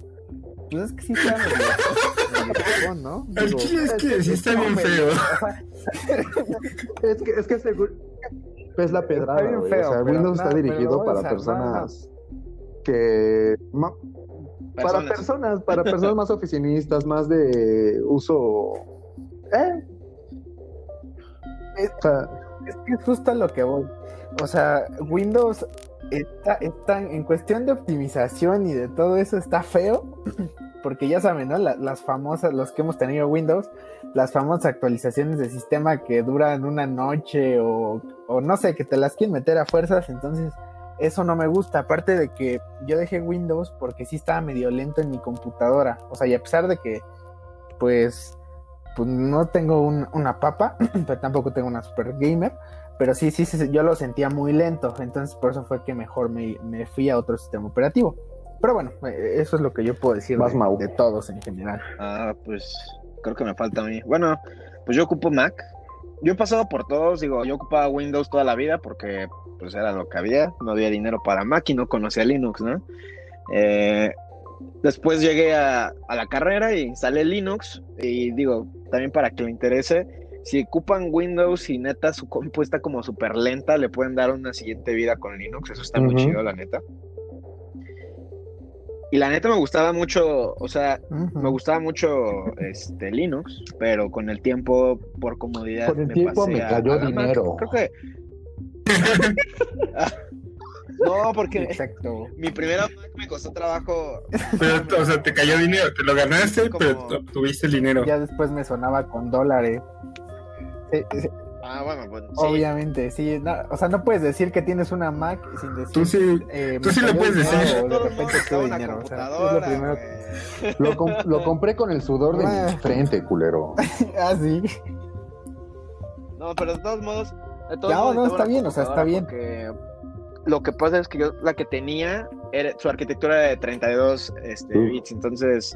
pues es que sí está medio, ¿no? Digo, chile es que sí está bien feo. Es que, es que seguro es la pedrada, bien güey. feo, o sea, Windows no, está dirigido pero, para o sea, personas que... ma- Para Personas. para personas más oficinistas, más de uso... ¿Eh? O sea, Es que es justo lo que voy. O sea, Windows está, en cuestión de optimización y de todo eso está feo. Porque ya saben, ¿no? La- las famosas, los que hemos tenido Windows, las famosas actualizaciones de sistema que duran una noche o, o no sé, que te las quieren meter a fuerzas. Entonces, eso no me gusta. Aparte de que yo dejé Windows porque sí estaba medio lento en mi computadora. O sea, y a pesar de que, pues, pues no tengo un- una papa, pero tampoco tengo una super gamer. Pero sí, sí, sí, yo lo sentía muy lento. Entonces, por eso fue que mejor me, me fui a otro sistema operativo. Pero bueno, eh, eso es lo que yo puedo decir Más de, de todos en general. Ah, pues creo que me falta a mí. Bueno, pues yo ocupo Mac. Yo he pasado por todos, digo, yo ocupaba Windows toda la vida porque pues era lo que había, no había dinero para Mac y no conocía Linux, ¿no? Eh, después llegué a, a la carrera y instalé Linux y digo, también para que le interese, si ocupan Windows y neta su compu está como súper lenta, le pueden dar una siguiente vida con Linux, eso está muy chido, la neta. Y la neta me gustaba mucho, o sea, me gustaba mucho este Linux, pero con el tiempo, por comodidad, Con el tiempo pasé me cayó a la Mac. dinero. Creo que. No, porque Exacto. mi primera Mac me costó trabajo. Pero, o sea, te cayó dinero, te lo ganaste, Como- pero obtuviste el dinero. Ya después me sonaba con dólares. Sí, sí, Ah, bueno, pues sí. Obviamente, sí. no, o sea, no puedes decir que tienes una Mac sin decir. Tú sí, eh, tú sí le puedes dinero decir. De repente una dinero. O sea, es lo primero. lo, comp- lo compré con el sudor de Ah. mi frente, culero. ah, sí. No, pero de todos modos. de todos No, modos no, está bien, o sea, está bien. Lo que pasa es que yo la que tenía, era, su arquitectura era de 32 este, Uh. bits, entonces,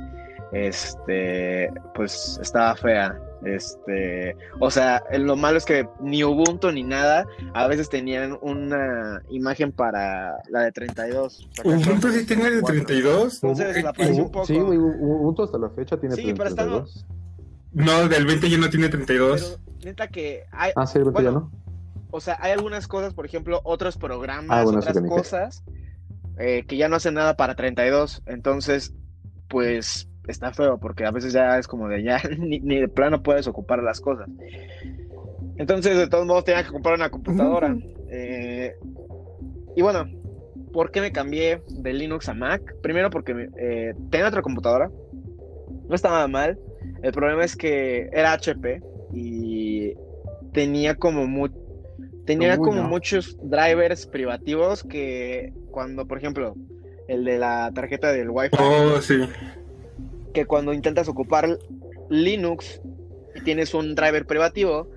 este, pues estaba fea. Este, o sea, lo malo es que ni Ubuntu ni nada, a veces tenían una imagen para la de 32. Ubuntu sí tiene de 32. Entonces, la pareció eh, un poco. Sí, güey, Ubuntu hasta la fecha tiene Sí, pero está- 32. No, del 20 ya no tiene Pero 32. neta que hay, Ah, sí, el 20 ya Bueno, no. o sea, hay algunas cosas, por ejemplo, otros programas, Ah, bueno, otras cosas eh, que ya no hacen nada para 32. Entonces, pues está feo porque a veces ya es como de ya ni, ni de plano puedes ocupar las cosas. Entonces, de todos modos, tenía que comprar una computadora. Eh, y bueno, ¿por qué me cambié de Linux a Mac? Primero porque eh, tenía otra computadora. No estaba mal. El problema es que era HP y tenía como mu- tenía Uy, como no. muchos drivers privativos que cuando, por ejemplo, el de la tarjeta del Wi-Fi, Oh, sí. Que cuando intentas ocupar Linux y tienes un driver privativo,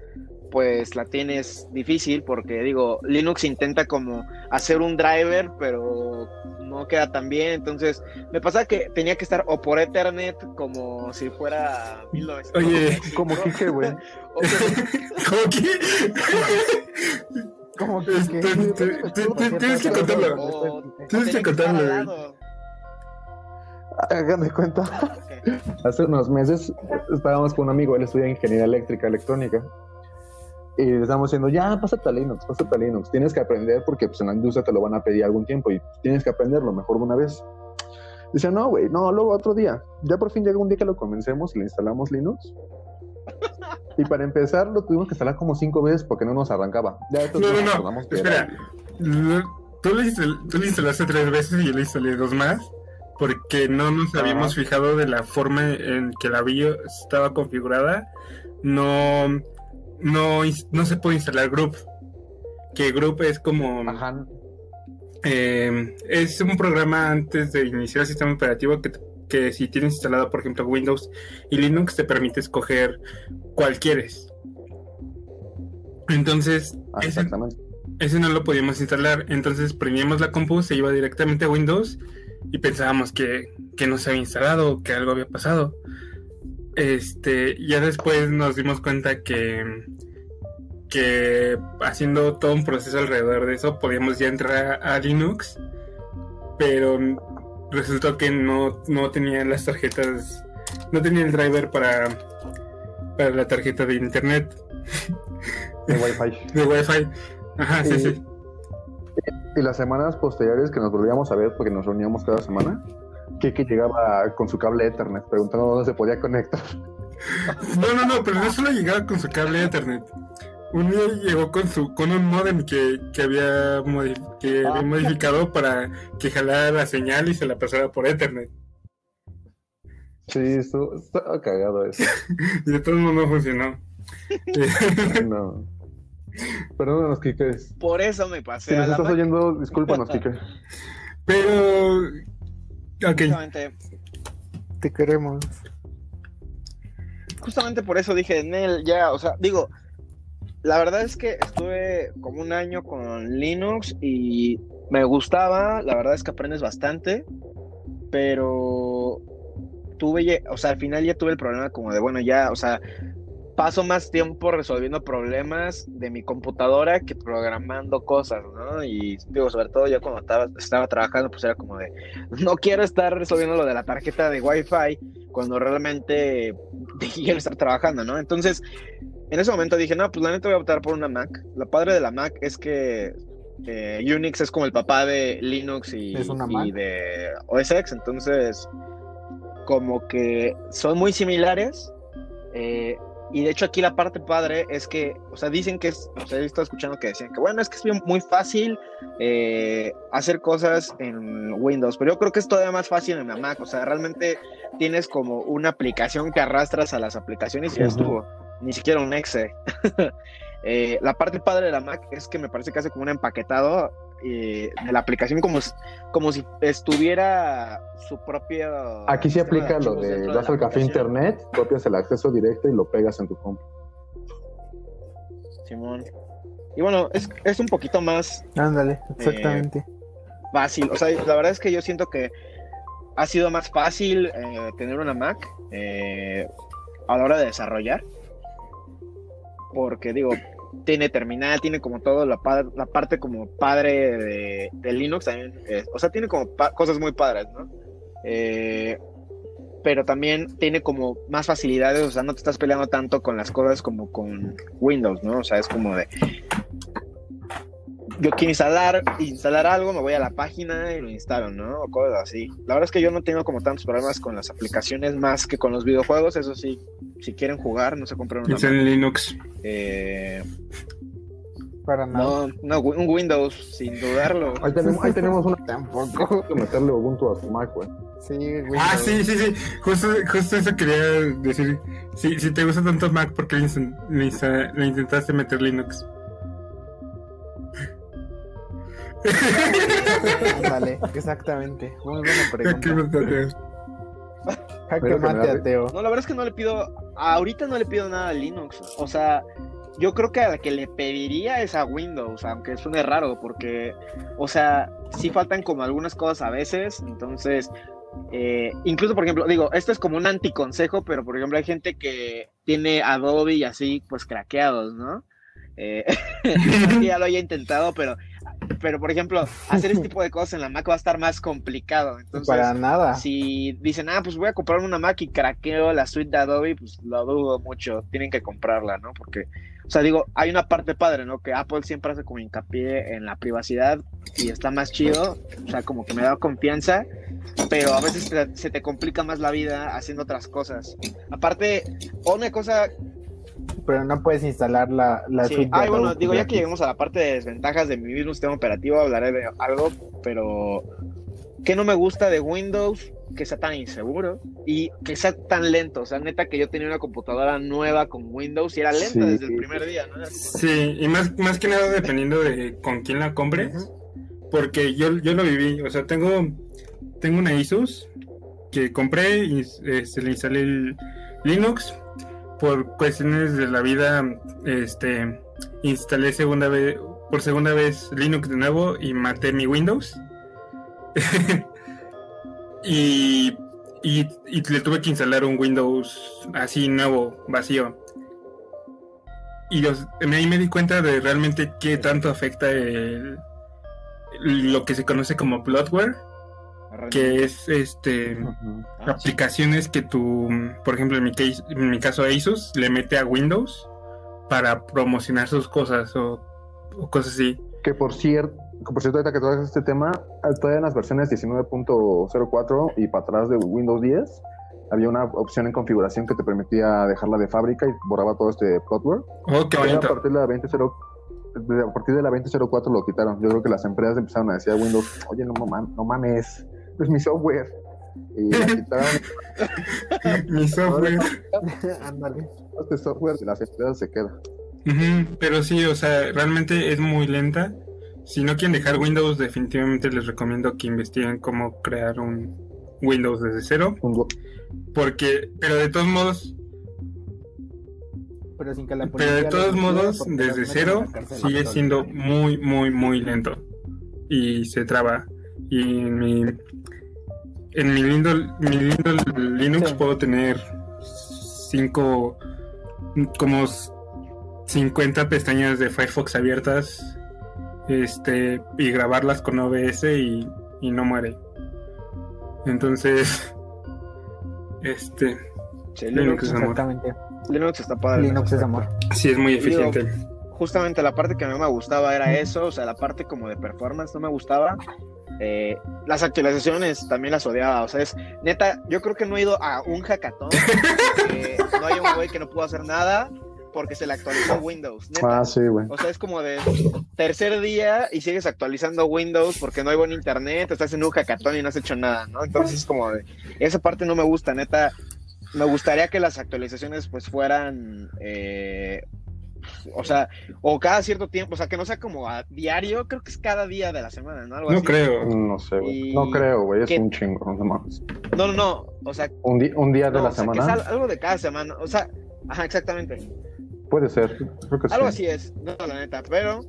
pues la tienes difícil porque digo, Linux intenta como hacer un driver, pero no queda tan bien, entonces me pasa que tenía que estar o por Ethernet como si fuera 1900. Oye, Como Kike, güey. ¿Cómo que? Como que, Este, que- te- te- te- Tienes que contarlo. Tienes que contarlo, de cuenta. Hace unos meses estábamos con un amigo, él estudia ingeniería eléctrica, electrónica. Y le estábamos diciendo, ya, pásate a Linux, pásate a Linux. Tienes que aprender porque pues, en la industria te lo van a pedir algún tiempo y tienes que aprenderlo mejor de una vez. Dice, no, güey, no, luego otro día. Ya por fin llega un día que lo convencemos y le instalamos Linux. Y para empezar, lo tuvimos que instalar como cinco veces porque no nos arrancaba. Ya No, no, no. era- Espera. Tú le, tú le instalaste tres veces y yo le instalé dos más. Porque no nos habíamos fijado de la forma en que la BIOS estaba configurada. No, no, no se puede instalar Group. Que Group es como. Ajá. Eh, es un programa antes de iniciar el sistema operativo que que si tienes instalado, por ejemplo, Windows y Linux, te permite escoger cuál quieres. Entonces, Ah, exactamente. ese no lo podíamos instalar. Entonces prendíamos la compu, se iba directamente a Windows y pensábamos que, que no se había instalado, que algo había pasado. Este, ya después nos dimos cuenta que, que haciendo todo un proceso alrededor de eso podíamos ya entrar a, a Linux, pero resultó que no, no tenía las tarjetas, no tenía el driver para, para la tarjeta de internet. De Wi-Fi. De Wi-Fi. Ajá, sí, sí. Y las semanas posteriores que nos volvíamos a ver, porque nos reuníamos cada semana, Kike llegaba con su cable Ethernet preguntando dónde se podía conectar. No, no, no, pero no solo llegaba con su cable Ethernet. Un día llegó con su con un modem que, que había, que había modificado para que jalara la señal y se la pasara por Ethernet. Sí, estaba cagado eso. Y de todos modos no funcionó. No. Perdónanos, Kike. Por eso me Si pasé nos a la estás Mac. oyendo, discúlpanos, Kike. Pero. Ok. Justamente, Te queremos. justamente por eso dije, Nel, ya, o sea, digo, la verdad es que estuve como un año con Linux y me gustaba, la verdad es que aprendes bastante, pero tuve, ya- o sea, al final ya tuve el problema como de, bueno, ya, o sea, paso más tiempo resolviendo problemas de mi computadora que programando cosas, ¿no? Y digo, sobre todo yo cuando estaba, estaba trabajando, pues era como de, no quiero estar resolviendo lo de la tarjeta de Wi-Fi cuando realmente quiero estar trabajando, ¿no? Entonces, en ese momento dije, no, pues la neta voy a optar por una Mac. Lo padre de la Mac es que eh, Unix es como el papá de Linux y, ¿Es una y de OS X, entonces como que son muy similares. eh, y de hecho aquí la parte padre es que, o sea, dicen que es, o sea, he estado escuchando que decían que bueno, es que es bien- muy fácil eh, hacer cosas en Windows, pero yo creo que es todavía más fácil en la Mac, o sea, realmente tienes como una aplicación que arrastras a las aplicaciones y ya estuvo, ni siquiera un exe. Eh, la parte padre de la Mac es que me parece que hace como un empaquetado eh, de la aplicación como, si- como si estuviera su propio... Aquí sí aplica lo de la al café aplicación. internet, copias el acceso directo y lo pegas en tu compu. Simón. Y bueno, es, es un poquito más Ándale, exactamente. fácil. O sea, la verdad es que yo siento que ha sido más fácil eh, tener una Mac eh, a la hora de desarrollar. Porque digo, tiene terminal, tiene como todo la, la parte como padre de, Linux también. eh, o sea, tiene como cosas muy padres, ¿no? Eh, pero también tiene como más facilidades, o sea, no te estás peleando tanto con las cosas como con Windows, ¿no? O sea, es como de, yo quiero instalar, instalar algo, me voy a la página y lo instalo, ¿no? O cosas así. La verdad es que yo no tengo como tantos problemas con las aplicaciones más que con los videojuegos, eso sí, si quieren jugar, no se compren una Es en Linux. Eh, Para nada. no, no, un Windows, sin dudarlo. Ahí tenemos, ahí tenemos una. Tampoco. que meterle Ubuntu a tu Mac, güey. Sí, Windows. Ah, sí, sí, sí. Justo, justo eso quería decir. Si, si te gusta tanto Mac, ¿por qué le intentaste meter Linux? Ándale, exactamente. Muy buena pregunta. Jaque mate ateo. No, la verdad es que no le pido, ahorita no le pido nada a Linux. O sea, yo creo que a la que le pediría es a Windows, aunque suene raro, porque, o sea, sí faltan como algunas cosas a veces. Entonces, eh, incluso, por ejemplo, digo, esto es como un anticonsejo, pero por ejemplo, hay gente que tiene Adobe y así, pues craqueados, ¿no? Eh, no ya lo haya intentado, pero, pero por ejemplo, hacer este tipo de cosas en la Mac va a estar más complicado. Entonces, Para nada. si dicen, ah, pues voy a comprar una Mac y craqueo la suite de Adobe, pues lo dudo mucho, tienen que comprarla, ¿no? Porque, o sea, digo, hay una parte padre, ¿no? Que Apple siempre hace como hincapié en la privacidad y está más chido, o sea, como que me da confianza, pero a veces te- se te complica más la vida haciendo otras cosas. Aparte, una cosa Pero no puedes instalar la, la Sí. suite de Ay, bueno, Adobe digo, ya que lleguemos a la parte de desventajas de mi mismo sistema operativo, hablaré de algo, pero que no me gusta de Windows, que sea tan inseguro y que sea tan lento. O sea, neta que yo tenía una computadora nueva con Windows y era lenta Sí. desde el primer día, ¿no? Sí, y más, más que nada dependiendo de con quién la compres. Porque yo, yo lo viví. O sea, tengo, tengo una Asus que compré y se le instalé el Linux. Por cuestiones de la vida, este instalé segunda vez por segunda vez Linux de nuevo y maté mi Windows. y, y, le tuve que instalar un Windows así nuevo, vacío. Y ahí me di cuenta de realmente qué tanto afecta el, lo que se conoce como bloatware, que es este ah, aplicaciones que tú, por ejemplo, en mi, case, en mi caso Asus, le mete a Windows para promocionar sus cosas o, cosas así. Que por cierto, por cierto, ahorita que todas este tema, todavía en las versiones 19.04 y para atrás de Windows 10, había una opción en configuración que te permitía dejarla de fábrica y borraba todo este bloatware. Oh, a partir de la 20.0 a partir de la 2004 lo quitaron. Yo creo que las empresas empezaron a decir a Windows, oye, no, no mames, es mi software. Y la quitaron. mi software. Ándale. este software de las empresas se queda. pero sí, o sea, realmente es muy lenta. Si no quieren dejar Windows, definitivamente les recomiendo que investiguen cómo crear un Windows desde cero. Porque, pero de todos modos, pero sin que la Pero de todos modos, desde cero sigue siendo muy, muy, muy lento. Y se traba. Y en mi, en mi lindo, mi lindo Linux puedo tener cinco, como 50 pestañas de Firefox abiertas. Este, y grabarlas con OBS y, y no muere. Entonces, este, Linux, exactamente. Linux está padre. Linux es amor. Sí, es muy eficiente. justamente la parte que a mí me gustaba era eso, o sea, la parte como de performance no me gustaba. Eh, las actualizaciones también las odiaba, o sea, es neta, yo creo que no he ido a un hackathon, no hay un güey que no pudo hacer nada porque se le actualizó Windows. Ah, sí, güey. O sea, es como de tercer día y sigues actualizando Windows porque no hay buen internet, estás en un hackathon y no has hecho nada, ¿no? Entonces, como de, esa parte no me gusta, neta me gustaría que las actualizaciones pues fueran, eh, o sea, o cada cierto tiempo, o sea, que no sea como a diario, creo que es cada día de la semana, ¿no? no creo. No sé, No creo, güey, es un chingo, no mames. No, no, no, o sea... Un, un día de la semana. Que es algo de cada semana, o sea, ajá, exactamente. Puede ser, creo que Algo así es, no, la neta, pero...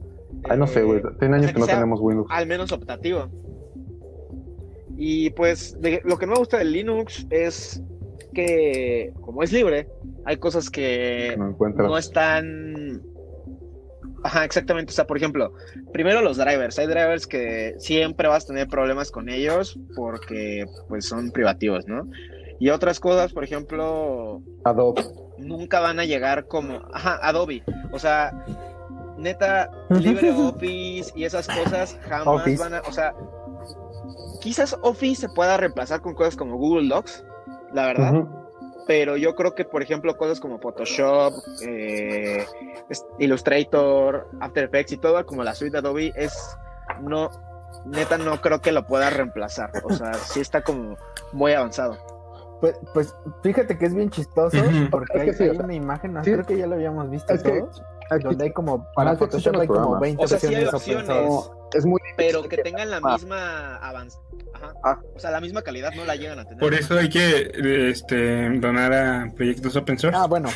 Ay, no sé, güey, eh, tiene años que, no tenemos Windows. Al menos optativo. Y pues, lo que no me gusta del Linux es que, como es libre, hay cosas que no, están. Ajá, exactamente. O sea, por ejemplo, primero los drivers. Hay drivers que siempre vas a tener problemas con ellos porque pues son privativos, ¿no? Y otras cosas, por ejemplo, Adobe. Nunca van a llegar como, ajá, Adobe. O sea, neta, LibreOffice y esas cosas jamás van a, o sea, quizás Office se pueda reemplazar con cosas como Google Docs, la verdad. Pero yo creo que, por ejemplo, cosas como Photoshop, eh, Illustrator, After Effects y todo, como la suite de Adobe, es no, neta, no creo que lo pueda reemplazar. O sea, sí está como muy avanzado. Pues, pues fíjate que es bien chistoso porque hay, una imagen, creo que ya lo habíamos visto todos, donde hay como para Photoshop hay como 20 o sea, sí hay opciones, es muy pero que tengan la misma avance Ah. O sea, la misma calidad no la llegan a tener. Por eso hay que este, donar a proyectos open source. Ah, bueno.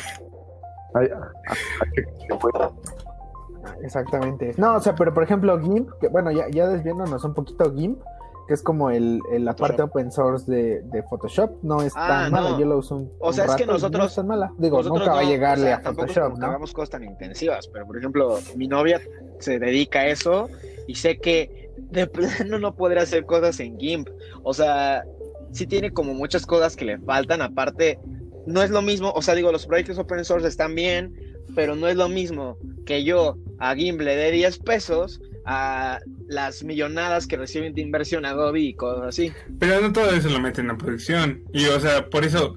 Exactamente. No, o sea, pero por ejemplo, GIMP, que bueno, ya, ya desviándonos un poquito, GIMP, que es como el, la parte open source de, de, Photoshop, no es ah, tan mala. Yo lo uso un O sea, es que nosotros. No es tan mala. Digo, nunca va a llegarle a Photoshop. No hagamos cosas tan intensivas, pero por ejemplo, mi novia se dedica a eso y sé que de plano no podrá hacer cosas en GIMP. O sea, sí tiene como muchas cosas que le faltan. Aparte, no es lo mismo, o sea, digo, los proyectos open source están bien, pero no es lo mismo que yo a GIMP le dé 10 pesos a las millonadas que reciben de inversión Adobe y cosas así. Pero no todo eso lo meten en producción. Y, o sea, por eso,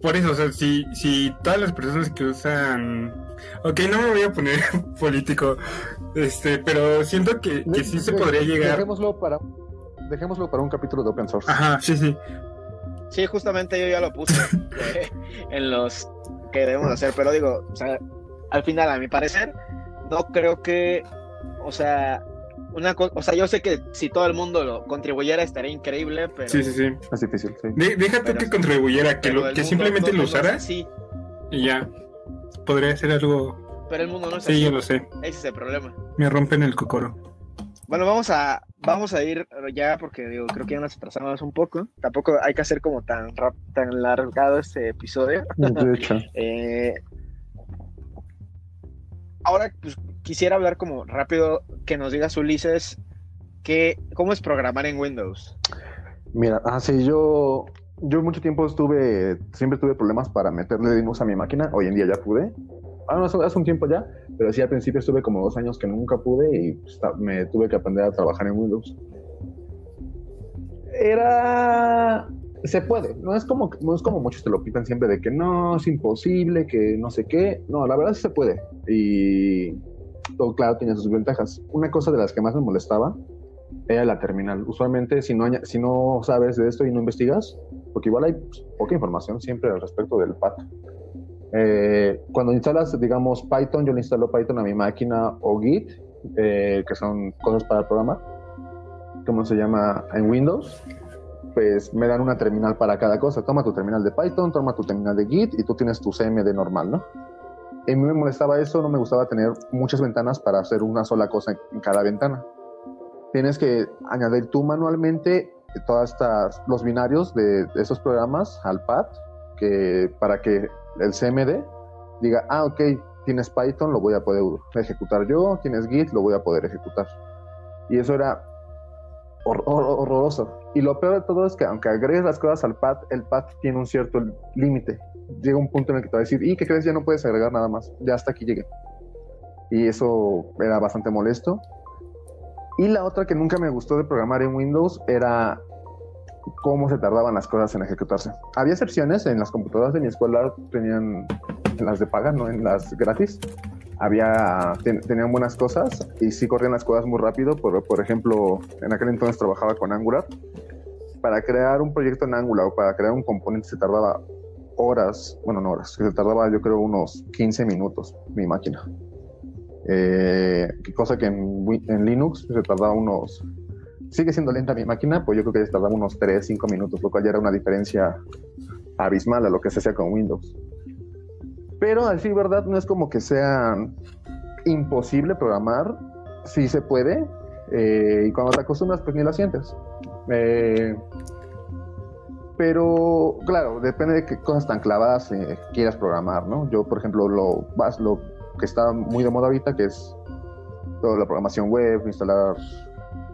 por eso, o sea, si, si todas las personas que usan Ok, no me voy a poner político, este, pero siento que, que sí se podría llegar. Dejémoslo para, dejémoslo para un capítulo de open source. Ajá, sí, sí. Sí, justamente yo ya lo puse eh, en los que debemos hacer, pero digo, o sea, al final, a mi parecer, no creo que, o sea, una cosa, o sea, yo sé que si todo el mundo lo contribuyera estaría increíble, pero... Sí, sí, sí. Es difícil, sí. déjate que contribuyera, que, lo, que simplemente lo usara. Sí. Y ya. Podría ser algo... Pero el mundo no es Sí, yo lo sé. Ese es el problema. Me rompen el cocoro. Bueno, vamos a, vamos a ir ya porque digo, creo que ya nos atrasamos un poco. Tampoco hay que hacer como tan, tan largado este episodio. De hecho. eh, ahora pues, quisiera hablar como rápido que nos digas Ulises que cómo es programar en Windows. Mira, ah sí, yo yo mucho tiempo estuve siempre tuve problemas para meterle Linux a mi máquina. Hoy en día ya pude. Ah, no, hace un tiempo ya, pero sí al principio estuve como dos años que nunca pude y pues, me tuve que aprender a trabajar en Windows. Era se puede, no es como no es como muchos te lo pitan siempre de que no es imposible, que no sé qué, no, la verdad se puede y todo claro tiene sus ventajas. Una cosa de las que más me molestaba era la terminal. Usualmente si no si no sabes de esto y no investigas, porque igual hay pues, poca información siempre al respecto del PAT. Eh, cuando instalas, digamos, Python, yo le instalo Python a mi máquina o Git, eh, que son cosas para programar, ¿cómo se llama? En Windows pues me dan una terminal para cada cosa. Toma tu terminal de Python, toma tu terminal de Git y tú tienes tu CMD normal, ¿no? A mí me molestaba eso, no me gustaba tener muchas ventanas para hacer una sola cosa en cada ventana. Tienes que añadir tú manualmente estas los binarios de, esos programas al pad que para que el CMD diga, ah, ok, tienes Python, lo voy a poder ejecutar yo, tienes Git, lo voy a poder ejecutar. Y eso era horroroso. Y lo peor de todo es que aunque agregues las cosas al pad, el pad tiene un cierto límite. Llega un punto en el que te va a decir, ¿y qué crees? Ya no puedes agregar nada más. Ya hasta aquí llegué. Y eso era bastante molesto. Y la otra que nunca me gustó de programar en Windows era cómo se tardaban las cosas en ejecutarse. Había excepciones, en las computadoras de mi escuela tenían las de paga, no en las gratis había, tenían buenas cosas y sí corrían las cosas muy rápido. Por, por ejemplo, en aquel entonces trabajaba con Angular. Para crear un proyecto en Angular o para crear un componente se tardaba horas, bueno, no horas, se tardaba yo creo unos 15 minutos mi máquina. Eh, cosa que en, en, Linux se tardaba unos... Sigue siendo lenta mi máquina, pues yo creo que se tardaba unos 3, 5 minutos, lo cual ya era una diferencia abismal a lo que se hacía con Windows. Pero así, ¿verdad? No es como que sea imposible programar, sí se puede, eh, y cuando te acostumbras, pues ni lo sientes. Eh, pero, claro, depende de qué cosas tan clavadas eh, quieras programar, ¿no? Yo, por ejemplo, lo, lo que está muy de moda ahorita, que es toda la programación web, instalar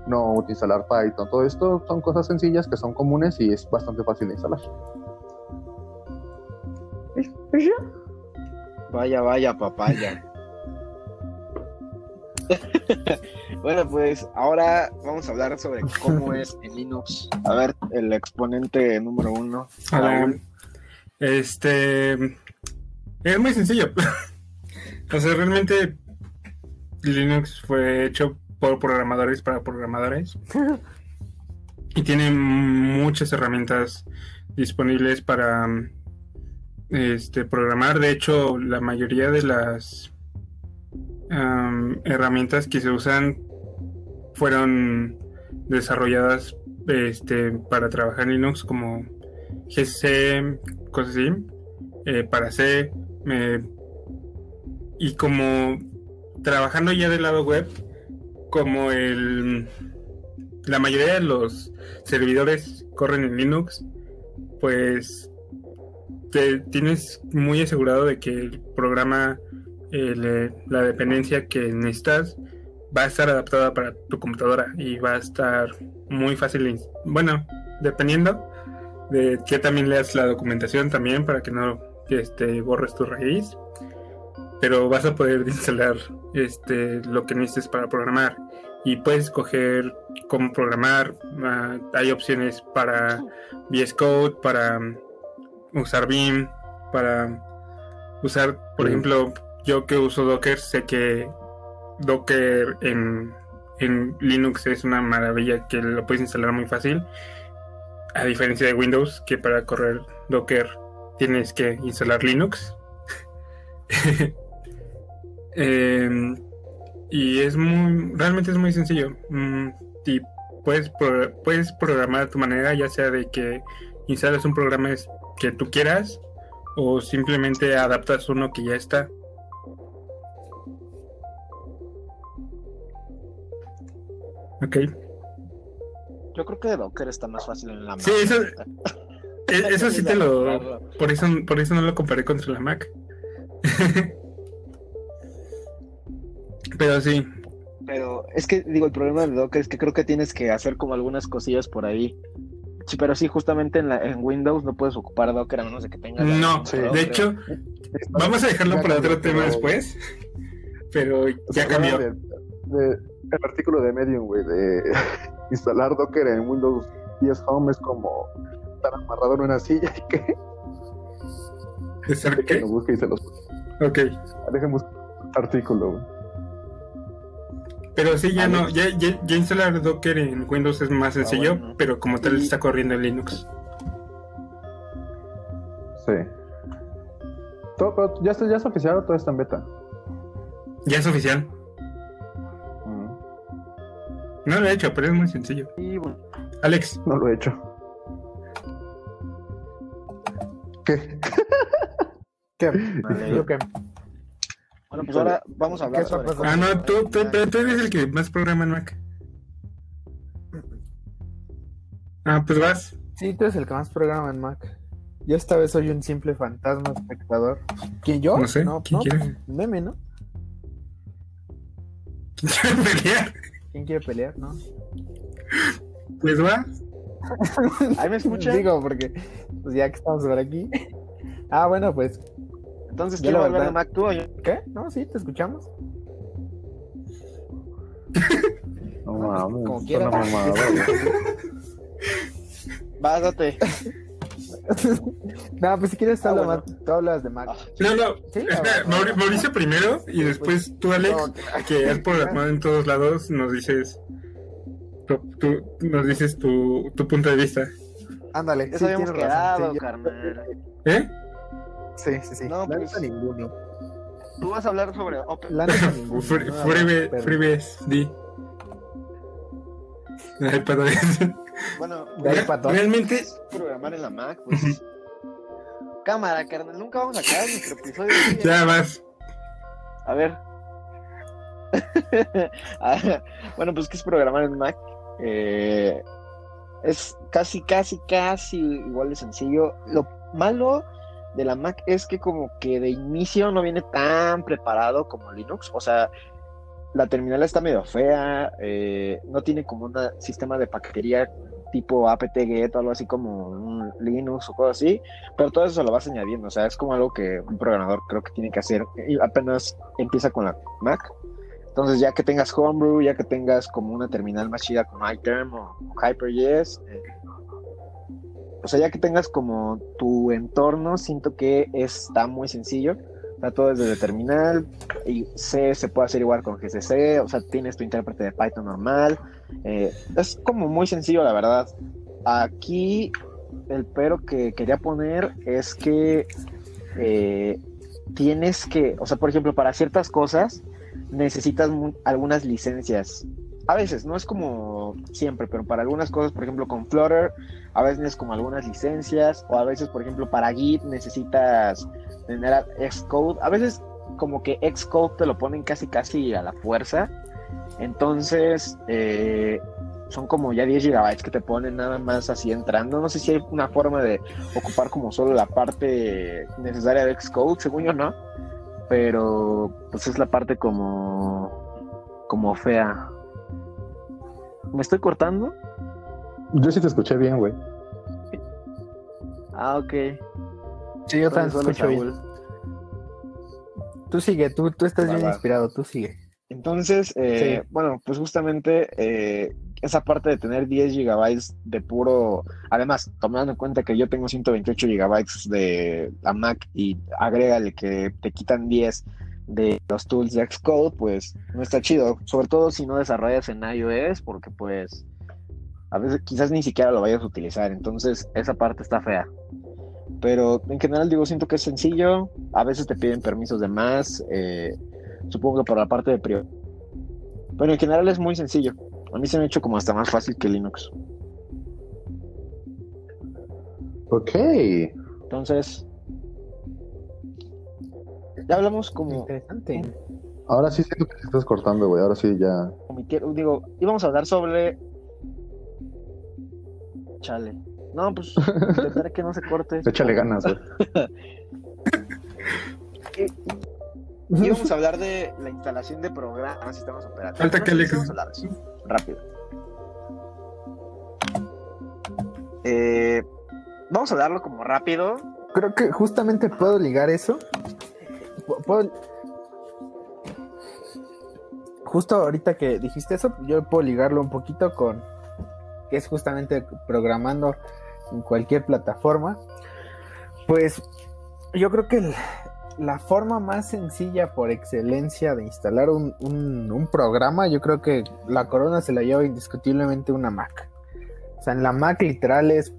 Node, instalar Python, todo esto son cosas sencillas que son comunes y es bastante fácil de instalar. Vaya, vaya, papaya. bueno, pues ahora vamos a hablar sobre cómo es en Linux. A ver, el exponente número uno. Este es muy sencillo. o sea, realmente Linux fue hecho por programadores para programadores. y tiene muchas herramientas disponibles para este, programar. De hecho, la mayoría de las herramientas que se usan fueron desarrolladas este, para trabajar en Linux como GC, cosas así, eh, para C. y como trabajando ya del lado web, como el la mayoría de los servidores corren en Linux, pues te tienes muy asegurado de que el programa, eh, la dependencia que necesitas, va a estar adaptada para tu computadora y va a estar muy fácil. Bueno, dependiendo de que también leas la documentación también para que no este, borres tu raíz. Pero vas a poder instalar este, lo que necesites para programar y puedes escoger cómo programar. Ah, hay opciones para VS Code, para usar Beam, para usar, por ejemplo, yo que uso Docker, sé que Docker en, en Linux es una maravilla que lo puedes instalar muy fácil. A diferencia de Windows, que para correr Docker tienes que instalar Linux. Em, y es muy, realmente es muy sencillo. Mm, y puedes, puedes programar a tu manera, ya sea de que instales un programa que tú quieras o simplemente adaptas uno que ya está. Ok. Yo creo que Docker está más fácil en la Mac. Sí, eso, e, eso sí te lo... Por eso, por eso no lo comparé contra la Mac. Pero sí. Pero es que, digo, el problema de Docker es que creo que tienes que hacer como algunas cosillas por ahí. Sí, pero sí, justamente en, la, en Windows no puedes ocupar Docker a menos de que tengas. No, de hecho, vamos a dejarlo para otro tema después. Pero ya cambió. El artículo de Medium, güey, de instalar Docker en Windows 10 Home es como estar amarrado en una silla y que. ¿Es qué? Lo busque y se los. Ok. Dejemos artículo, güey. Pero sí, ya no, ya, ya, instalar Docker en Windows es más ah, sencillo, pero como tal está corriendo en Linux. Sí. ¿ya, está, ¿Ya es oficial o todo está en beta? Ya es oficial. No lo he hecho, pero es muy sencillo. Alex. No lo he hecho. ¿Qué? ¿Qué? Vale, ¿qué? Bueno, pues ahora vamos a hablar sobre... Ah, no, tú, tú, tú eres el que más programa en Mac. Ah, pues vas. Sí, tú eres el que más programa en Mac. Yo esta vez soy un simple fantasma espectador. ¿Quién yo? No sé. No, ¿Quién quiere? Pues, meme, ¿no? ¿Quién quiere pelear? ¿Quién quiere pelear, no? Pues va. Ahí me escuchan. Digo, porque pues ya que estamos por aquí. Ah, bueno, pues entonces, ¿quién va a hablar de Mac tú o yo? ¿Qué? No, sí, te escuchamos. no mames, como quieras. Básate. No, pues si quieres, ah, bueno. tú hablas de Mac. Ah, no, no. ¿Sí? Mauricio primero y después tú, Alex, que has programado en todos lados, nos dices. Tú, nos dices tu, tu punto de vista. Ándale, eso sí, habíamos quedado, Carmen. ¿Eh? Sí, sí, sí. No, pues, ninguno. Tú vas a hablar sobre Open. La neta ninguno. Bueno, realmente programar en la Mac, pues. Cámara, carnal, nunca vamos a acabar nuestro episodio. Ya más. A ver. bueno, pues, ¿qué es programar en Mac? Eh, es casi, casi, casi igual de sencillo. Lo malo de la Mac es que como que de inicio no viene tan preparado como Linux. O sea, la terminal está medio fea, eh, no tiene como un sistema de paquetería tipo apt-get o algo así como un Linux o cosas así, pero todo eso lo vas añadiendo, o sea, es como algo que un programador creo que tiene que hacer y apenas empieza con la Mac. Entonces, ya que tengas Homebrew, ya que tengas como una terminal más chida como iTerm o HyperJS, eh, o sea, ya que tengas como tu entorno, siento que está muy sencillo. Sea, todo es desde terminal y C se puede hacer igual con GCC, o sea, tienes tu intérprete de Python normal. Eh, es como muy sencillo, la verdad. Aquí el pero que quería poner es que eh, tienes que, o sea, por ejemplo, para ciertas cosas necesitas algunas licencias a veces, no es como siempre, pero para algunas cosas, por ejemplo, con Flutter, a veces como algunas licencias, o a veces, por ejemplo, para Git necesitas tener Xcode. A veces como que Xcode te lo ponen casi casi a la fuerza. Entonces, eh, son como ya 10 gigabytes que te ponen nada más así entrando. No sé si hay una forma de ocupar como solo la parte necesaria de Xcode, según yo no. Pero pues es la parte como, como fea. ¿Me estoy cortando? Yo sí te escuché bien, güey. Ah, ok. Sí, yo también escucho bien. Tú sigue, tú, tú estás bien inspirado, tú sigue. Entonces, eh, bueno, pues justamente eh, esa parte de tener 10 gigabytes de puro, además, tomando en cuenta que yo tengo 128 gigabytes de la Mac y agrégale que te quitan 10 de los tools de Xcode, pues no está chido. Sobre todo si no desarrollas en iOS, porque pues a veces quizás ni siquiera lo vayas a utilizar. Entonces esa parte está fea. Pero en general digo, siento que es sencillo. A veces te piden permisos de más. Eh, supongo que por la parte de privacidad Pero en general es muy sencillo. A mí se me ha hecho como hasta más fácil que Linux. Ok. Entonces, ya hablamos como. Interesante. Ahora sí siento que te estás cortando, güey. Ahora sí ya. Digo, íbamos a hablar sobre. Chale. No, pues intentaré que no se corte. Échale ganas, güey. íbamos a hablar de la instalación de programas, sistemas operativos. Falta que le... Vamos a hablar de eso. Rápido. Eh, vamos a darlo como rápido. Creo que justamente puedo ligar eso. Puedo... Justo ahorita que dijiste eso, yo puedo ligarlo un poquito con que es justamente programando en cualquier plataforma. Pues yo creo que la forma más sencilla por excelencia de instalar un, programa, yo creo que la corona se la lleva indiscutiblemente una Mac. O sea, en la Mac literal es,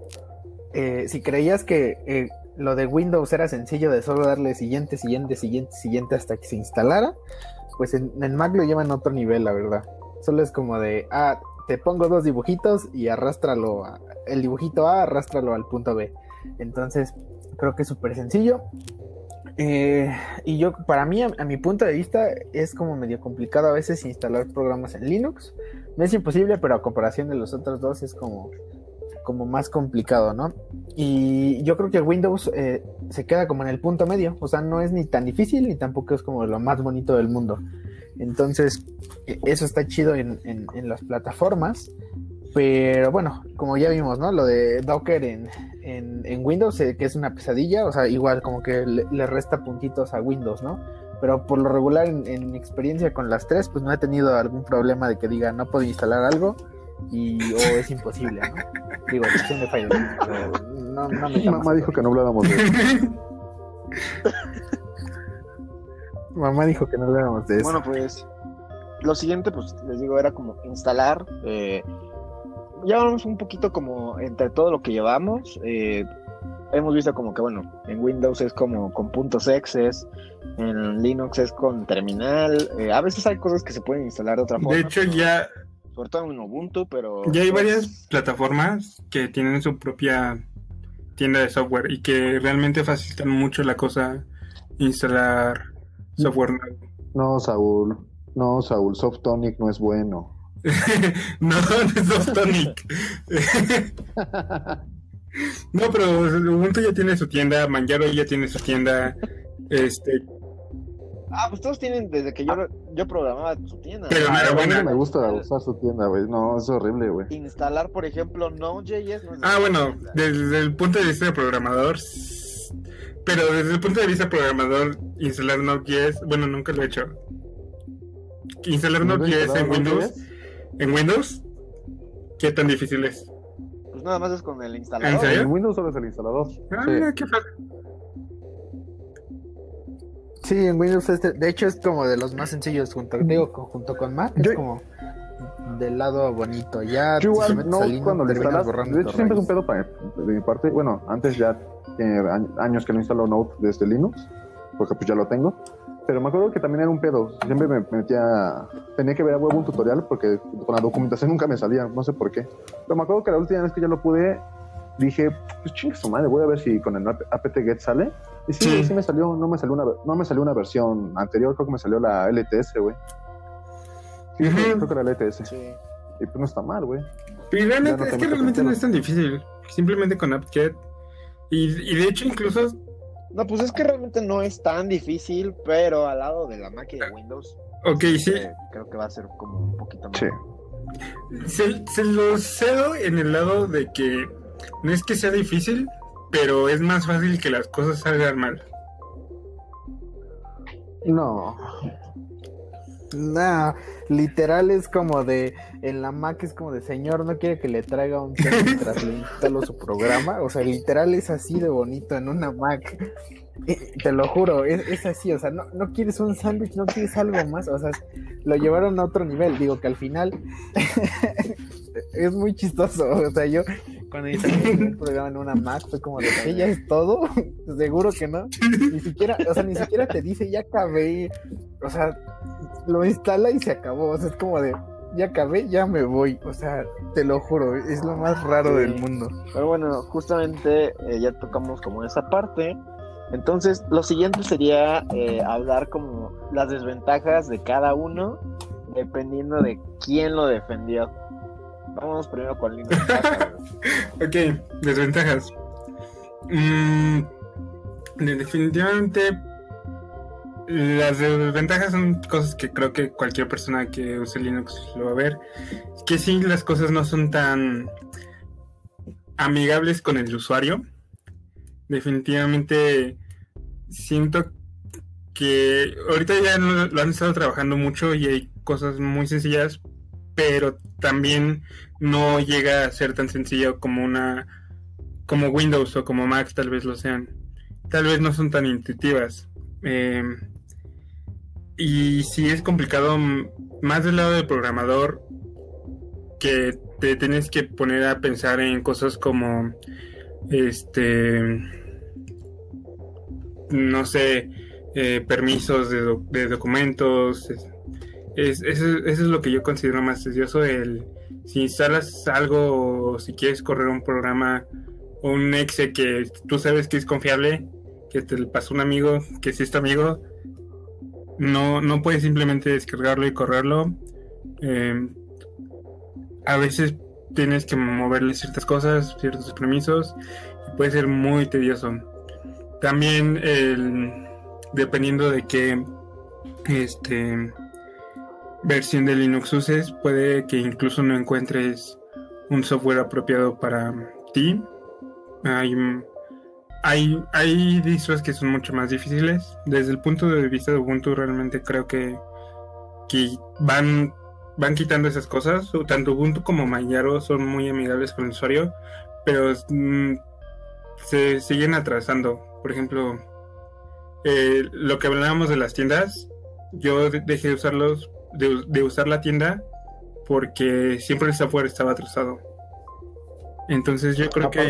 eh, si creías que eh, lo de Windows era sencillo de solo darle siguiente, siguiente, siguiente, siguiente hasta que se instalara, pues en, en Mac lo llevan a otro nivel, la verdad. Solo es como de, ah, te pongo dos dibujitos y arrástralo, a, el dibujito A, arrástralo al punto B. Entonces, creo que es súper sencillo. Eh, y yo, para mí, a, mi punto de vista, es como medio complicado a veces instalar programas en Linux. No es imposible, pero a comparación de los otros dos es como, como más complicado, ¿no? Y yo creo que Windows eh, se queda como en el punto medio, o sea, no es ni tan difícil ni tampoco es como lo más bonito del mundo. Entonces, e, eso está chido en, en las plataformas. Pero bueno, como ya vimos, ¿no? Lo de Docker en, en, Windows, eh, que es una pesadilla, o sea, igual como que le, resta puntitos a Windows, ¿no? Pero por lo regular, en, mi experiencia con las tres, pues no he tenido algún problema de que diga no puedo instalar algo y o es imposible, ¿no? Digo, de fallo. No, no me Mamá dijo que no habláramos de eso. Mamá dijo que no habláramos de eso. Bueno, pues lo siguiente, pues les digo, era como instalar. Eh, ya vamos un poquito como entre todo lo que llevamos. Eh, hemos visto como que, bueno, en Windows es como con puntos exes, en Linux es con terminal. Eh, a veces hay cosas que se pueden instalar de otra forma. De hecho, ya. Sobre todo en Ubuntu, pero. Ya hay pues varias plataformas que tienen su propia tienda de software y que realmente facilitan mucho la cosa instalar software nuevo. No, Saúl. No, Saúl, Softonic no es bueno. no, no es Softonic. no, pero Ubuntu ya tiene su tienda, Manjaro ya tiene su tienda. Este. Ah, pues todos tienen desde que yo, yo programaba su tienda. Pero no buena. me gusta usar su tienda, güey. No, es horrible, güey. Instalar, por ejemplo, Node.js. No ah, bueno, desde el punto de vista de programador. Pero desde el punto de vista programador, instalar Node.js, bueno, nunca lo he hecho. Instalar Node.js en Windows. ¿En Windows? ¿Qué tan difícil es? Pues nada más es con el instalador. ¿En serio? En Windows solo es el instalador. Ah, qué fácil. Sí, en Windows este, de hecho es como de los más sencillos junto, digo, junto con Mac, es como del lado bonito. Ya yo igual, no, cuando lo instalas, de hecho siempre es un pedo para, de mi parte. Bueno, antes ya tiene años que no instalo Note desde Linux, porque pues ya lo tengo. Pero me acuerdo que también era un pedo. Siempre me metía. Tenía que ver a huevo un tutorial porque con la documentación nunca me salía. No sé por qué. Pero me acuerdo que la última vez que ya lo pude, dije, pues chingue su madre, voy a ver si con el apt-get sale. Y sí, sí, me salió, no me salió una, no me salió una versión anterior, creo que me salió la LTS, güey. Sí, creo que era la LTS. Sí. Y pues no está mal, güey. Pero realmente, es que realmente no es tan difícil. Simplemente con apt-get. Y, y de hecho, incluso no, pues es que realmente no es tan difícil, pero al lado de la máquina de Windows. Ok, sí. creo que va a ser como un poquito más. Sí. Se, lo cedo en el lado de que no es que sea difícil, pero es más fácil que las cosas salgan mal. No. Nah, literal es como de, en la Mac es como de, señor, no quiere que le traiga un tema mientras le instalo su programa. O sea, literal es así de bonito en una Mac. Eh, te lo juro, es, así, o sea, no, no quieres un sándwich, no quieres algo más, o sea, lo llevaron a otro nivel, digo que al final es muy chistoso, o sea, yo cuando instalé un programa en una Mac fue como de ya es todo, seguro que no, ni siquiera, o sea, ni siquiera te dice ya acabé, o sea, lo instala y se acabó. O sea, es como de, ya acabé, ya me voy. O sea, te lo juro, es lo más raro del mundo. Pero bueno, justamente eh, ya tocamos como esa parte. Entonces, lo siguiente sería eh, hablar como las desventajas de cada uno, dependiendo de quién lo defendió. Vamos primero con Linux. ok, desventajas. Mm, definitivamente las desventajas son cosas que creo que cualquier persona que use Linux lo va a ver. Que sí, las cosas no son tan amigables con el usuario. Definitivamente siento que ahorita ya lo han estado trabajando mucho y hay cosas muy sencillas, pero también no llega a ser tan sencillo como una como Windows o como Mac tal vez lo sean. Tal vez no son tan intuitivas. Eh, y si es complicado más del lado del programador que te tienes que poner a pensar en cosas como este no sé eh, permisos de, documentos es, eso, es lo que yo considero más tedioso el si instalas algo o si quieres correr un programa un exe que tú sabes que es confiable que te lo pasó un amigo que es tu amigo no, no puedes simplemente descargarlo y correrlo. Eh, a veces tienes que moverle ciertas cosas, ciertos permisos, y puede ser muy tedioso. También dependiendo de qué este, versión de Linux uses, puede que incluso no encuentres un software apropiado para ti. Hay hay, hay distros que son mucho más difíciles. Desde el punto de vista de Ubuntu, realmente creo que, que van, van quitando esas cosas. Tanto Ubuntu como Mayaro son muy amigables con el usuario, pero mm, se siguen atrasando. Por ejemplo, eh, lo que hablábamos de las tiendas, yo dejé de usarlos, de, usar la tienda porque siempre el software estaba atrasado. Entonces yo creo que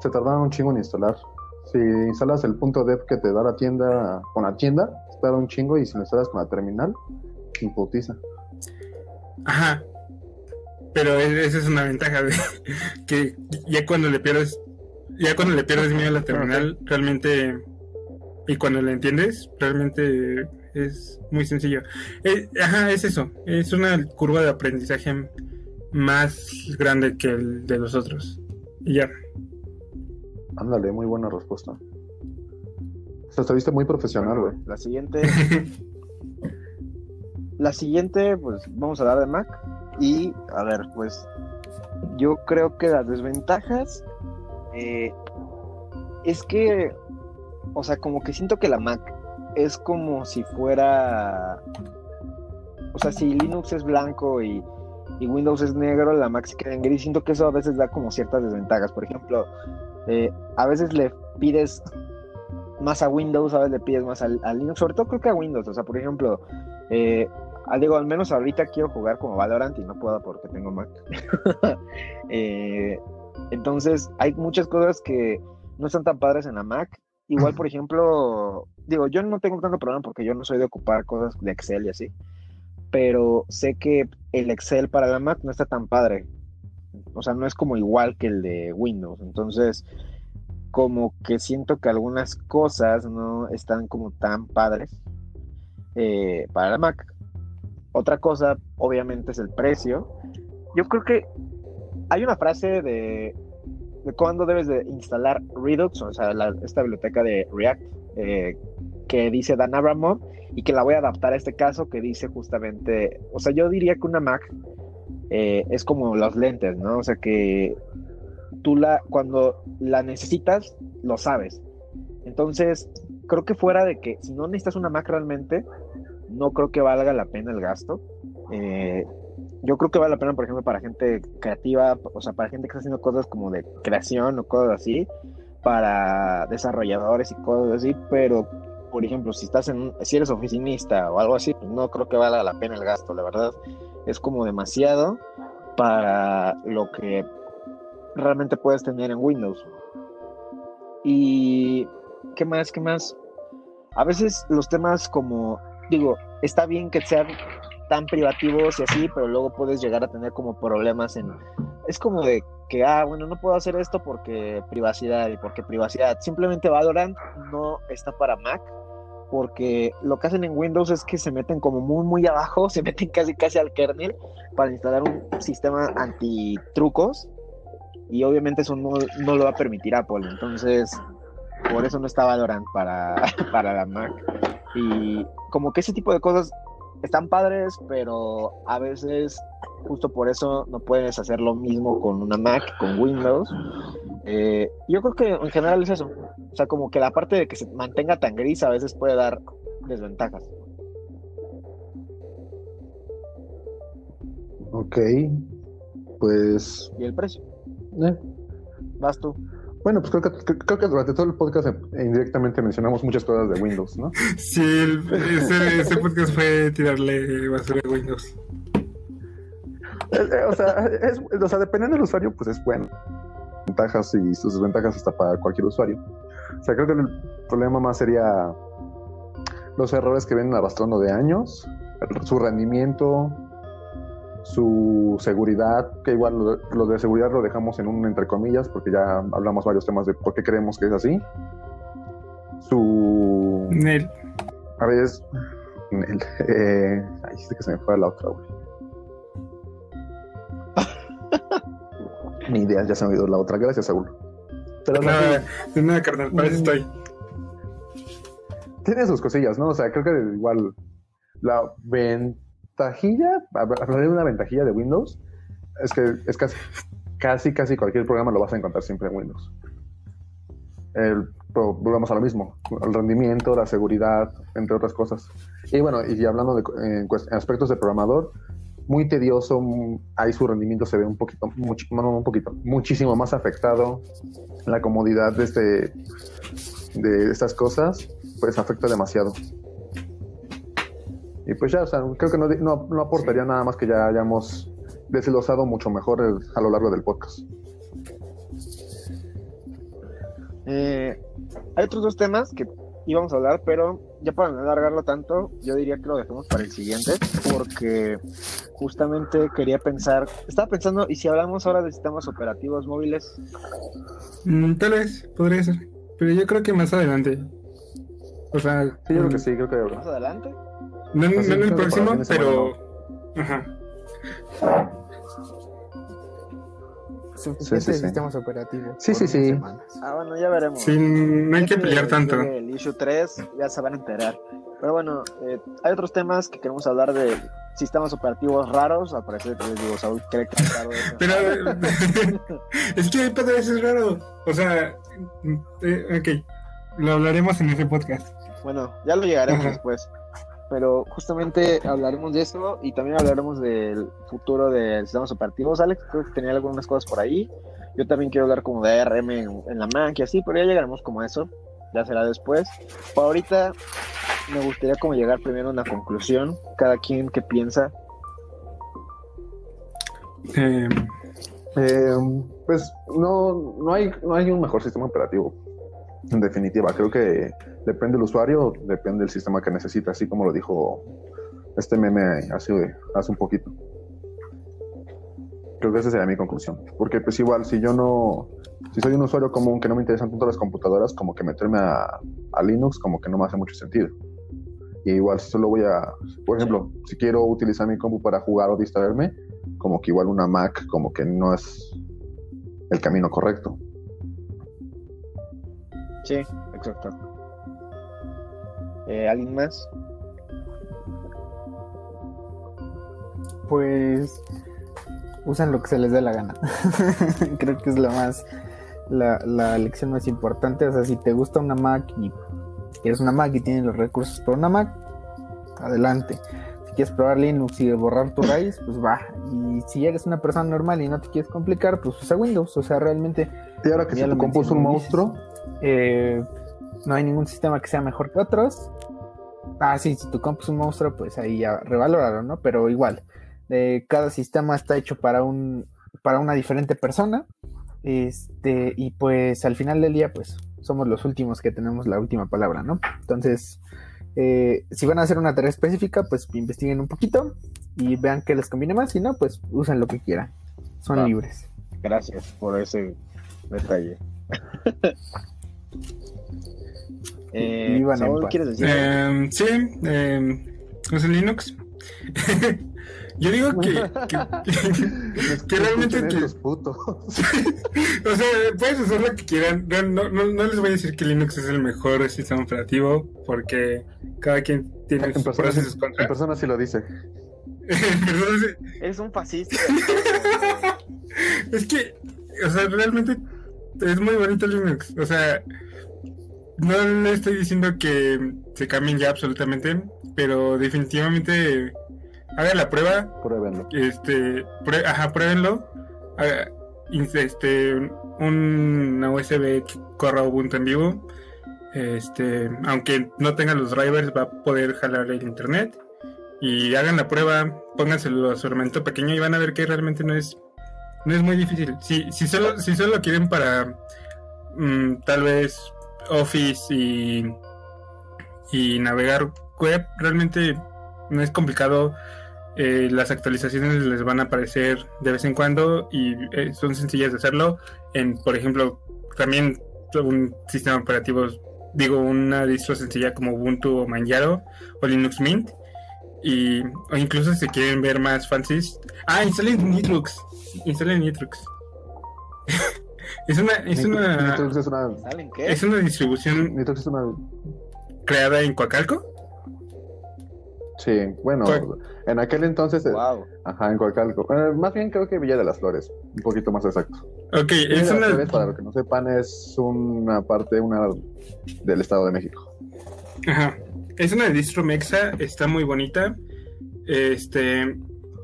se tardaron un chingo en instalar. Si instalas el punto dev que te da la tienda con la tienda, te tarda un chingo y si lo instalas con la terminal, imputiza. Ajá. Pero e-, esa es una ventaja de que ya cuando le pierdes, ya cuando le pierdes miedo a la terminal, realmente y cuando la entiendes, realmente es muy sencillo. Eh, ajá, es eso. Es una curva de aprendizaje más grande que el de los otros. Y ya. Ándale, muy buena respuesta. O sea, te viste muy profesional, güey. la siguiente. la siguiente, pues vamos a hablar de Mac. Y, a ver, pues yo creo que las desventajas eh, es que, o sea, como que siento que la Mac es como si fuera, o sea, si Linux es blanco y, Windows es negro, la Mac se queda en gris. Siento que eso a veces da como ciertas desventajas. Por ejemplo, eh, a veces le pides más a Windows, a veces le pides más al, Linux, sobre todo creo que a Windows. O sea, por ejemplo, eh, digo, al menos ahorita quiero jugar como Valorant y no puedo porque tengo Mac. Eh, entonces, hay muchas cosas que no están tan padres en la Mac. Igual, por ejemplo, digo, yo no tengo tanto problema porque yo no soy de ocupar cosas de Excel y así, pero sé que el Excel para la Mac no está tan padre o sea, no es como igual que el de Windows. Entonces, como que siento que algunas cosas no están como tan padres eh, para la Mac. Otra cosa, obviamente, es el precio. Yo creo que hay una frase de, de cuándo debes de instalar Redux, o sea, esta biblioteca de React, eh, que dice Dan Abramov, y que la voy a adaptar a este caso, que dice justamente, o sea, yo diría que una Mac eh, es como los lentes, ¿no? O sea que tú la, cuando la necesitas, lo sabes. Entonces, creo que fuera de que si no necesitas una Mac realmente, no creo que valga la pena el gasto. Eh, yo creo que vale la pena, por ejemplo, para gente creativa, o sea, para gente que está haciendo cosas como de creación o cosas así, para desarrolladores y cosas así, pero, por ejemplo, si estás si eres oficinista o algo así, pues no creo que valga la pena el gasto, la verdad es como demasiado para lo que realmente puedes tener en Windows. Y qué más, qué más. A veces los temas como, digo, está bien que sean tan privativos y así, pero luego puedes llegar a tener como problemas en... Es como de que, ah, bueno, no puedo hacer esto porque privacidad y porque privacidad. Simplemente Valorant no está para Mac porque lo que hacen en Windows es que se meten como muy, muy abajo, se meten casi, casi al kernel para instalar un sistema anti-trucos y obviamente eso no, no, lo va a permitir Apple. Entonces, por eso no está Valorant para, para la Mac. Y como que ese tipo de cosas están padres, pero a veces justo por eso no puedes hacer lo mismo con una Mac, con Windows. Eh, yo creo que en general es eso. O sea, como que la parte de que se mantenga tan gris a veces puede dar desventajas. Ok, pues... ¿Y el precio? Eh. Vas tú. Bueno, pues creo que, creo que durante todo el podcast eh, indirectamente mencionamos muchas cosas de Windows, ¿no? Sí, ese, podcast fue tirarle basura a Windows. Eh, eh, o, sea, es, o sea, dependiendo del usuario, pues es bueno. Ventajas y sus desventajas hasta para cualquier usuario. O sea, creo que el problema más sería los errores que vienen arrastrando de años, su rendimiento, su seguridad, que igual lo, de seguridad lo dejamos en un entre comillas, porque ya hablamos varios temas de por qué creemos que es así. Su. Nel. A veces. Nel. Eh, ay, sé que se me fue la otra, güey. Ni idea, ya se me olvidó la otra. Gracias, Saúl. Pero nada, carnal, para eso estoy. Tiene sus cosillas, ¿no? O sea, creo que igual la ven ventajilla, hablar de una ventajilla de Windows, es que es casi, casi, casi cualquier programa lo vas a encontrar siempre en Windows. El, volvemos a lo mismo, el rendimiento, la seguridad, entre otras cosas. Y bueno, y hablando de en, aspectos de programador, muy tedioso, ahí su rendimiento se ve un poquito, mucho, un poquito, muchísimo más afectado. La comodidad de, este, de estas cosas, pues afecta demasiado. Y pues ya, o sea, creo que no, no, aportaría nada más que ya hayamos desglosado mucho mejor a lo largo del podcast. Eh, hay otros dos temas que íbamos a hablar, pero ya para no alargarlo tanto, yo diría que lo dejemos para el siguiente, porque justamente quería pensar, estaba pensando, ¿y si hablamos ahora de sistemas operativos móviles? Mm, tal vez, podría ser, pero yo creo que más adelante. O sea, sí, yo creo que sí, creo que más adelante. No, no en el próximo, pero. Ajá. Suficientes sí, sí, sistemas operativos. Sí, sí, sí. Ah, bueno, ya veremos. Sí, no hay que pelear tanto. El issue 3 ya se van a enterar. Pero bueno, eh, hay otros temas que queremos hablar de sistemas operativos raros. Al parecer, les digo, Saúl cree que es raro. Eso. Pero es que iPad es raro. O sea, eh, ok, lo hablaremos en ese podcast. Bueno, ya lo llegaremos Ajá. después pero justamente hablaremos de eso y también hablaremos del futuro de sistemas operativos. Alex, creo que tenía algunas cosas por ahí. Yo también quiero hablar como de ARM en, la Mac y así, pero ya llegaremos como a eso. Ya será después. Por ahorita me gustaría como llegar primero a una conclusión. Cada quien que piensa. Eh, eh, pues no, no, hay, no hay un mejor sistema operativo. En definitiva, creo que depende del usuario, depende del sistema que necesita, así como lo dijo este meme hace, hace un poquito. Creo que esa sería mi conclusión. Porque pues igual, si yo no, si soy un usuario común que no me interesan tanto las computadoras, como que meterme a, a Linux como que no me hace mucho sentido. Y igual si solo voy a, por ejemplo, si quiero utilizar mi compu para jugar o distraerme, como que igual una Mac como que no es el camino correcto. Sí, exacto. Eh, ¿Alguien más? Pues usan lo que se les dé la gana. Creo que es la más la, la, lección más importante. O sea, si te gusta una Mac y quieres una Mac y tienes los recursos para una Mac, adelante. Si quieres probar Linux y borrar tu raíz, pues va. Y si eres una persona normal y no te quieres complicar, pues usa Windows. O sea, realmente. Y ahora que se compuso un monstruo. Eh, no hay ningún sistema que sea mejor que otros. Ah, sí, si tu compu es un monstruo, pues ahí ya revalorarlo, ¿no? Pero igual, eh, cada sistema está hecho para un para una diferente persona. Este, y pues al final del día, pues somos los últimos que tenemos la última palabra, ¿no? Entonces, eh, si van a hacer una tarea específica, pues investiguen un poquito y vean que les conviene más. Si no, pues usen lo que quieran. Son Ah. libres. Gracias por ese detalle. eh, Vivan Saúl. ¿quieres decir? Em, sí, eh, uso Linux. Yo digo que, que, que realmente que, putos. o sea, puedes usar lo que quieran. No, no, no, les voy a decir que Linux es el mejor sistema operativo porque cada quien tiene En sus pros y persona, sus en contras. persona sí lo dice. Eres un fascista. es que, o sea, realmente es muy bonito Linux. O sea, no le estoy diciendo que se cambien ya absolutamente, pero definitivamente hagan la prueba, Pruébenlo. este, prue- ajá, pruébenlo. Haga- ins- este, un- una USB que corra Ubuntu en vivo. Este, aunque no tenga los drivers, va a poder jalar el internet. Y hagan la prueba, pónganselo a su hermanito pequeño y van a ver que realmente no es, no es muy difícil. Si, si solo, si solo lo quieren para mm, tal vez Office y, y navegar web, realmente no es complicado. Eh, las actualizaciones les van a aparecer de vez en cuando y eh, son sencillas de hacerlo. En, por ejemplo, también un sistema operativo, digo, una distro sencilla como Ubuntu o Manjaro o Linux Mint. Y, o incluso si quieren ver más fancies. Ah, instalen Nitrux. Instalen Nitrux. es una, es una, es una. ¿Salen qué? es una distribución Nitrux es una. creada en Coacalco. Sí, bueno, en aquel entonces. eh, Wow. Ajá, en Coacalco. Eh, más bien creo que Villa de las Flores. Un poquito más exacto. Ok, Villa es una, Flores, para los que no sepan, es una parte una del Estado de México. Ajá. Es una distro mexa, está muy bonita. Este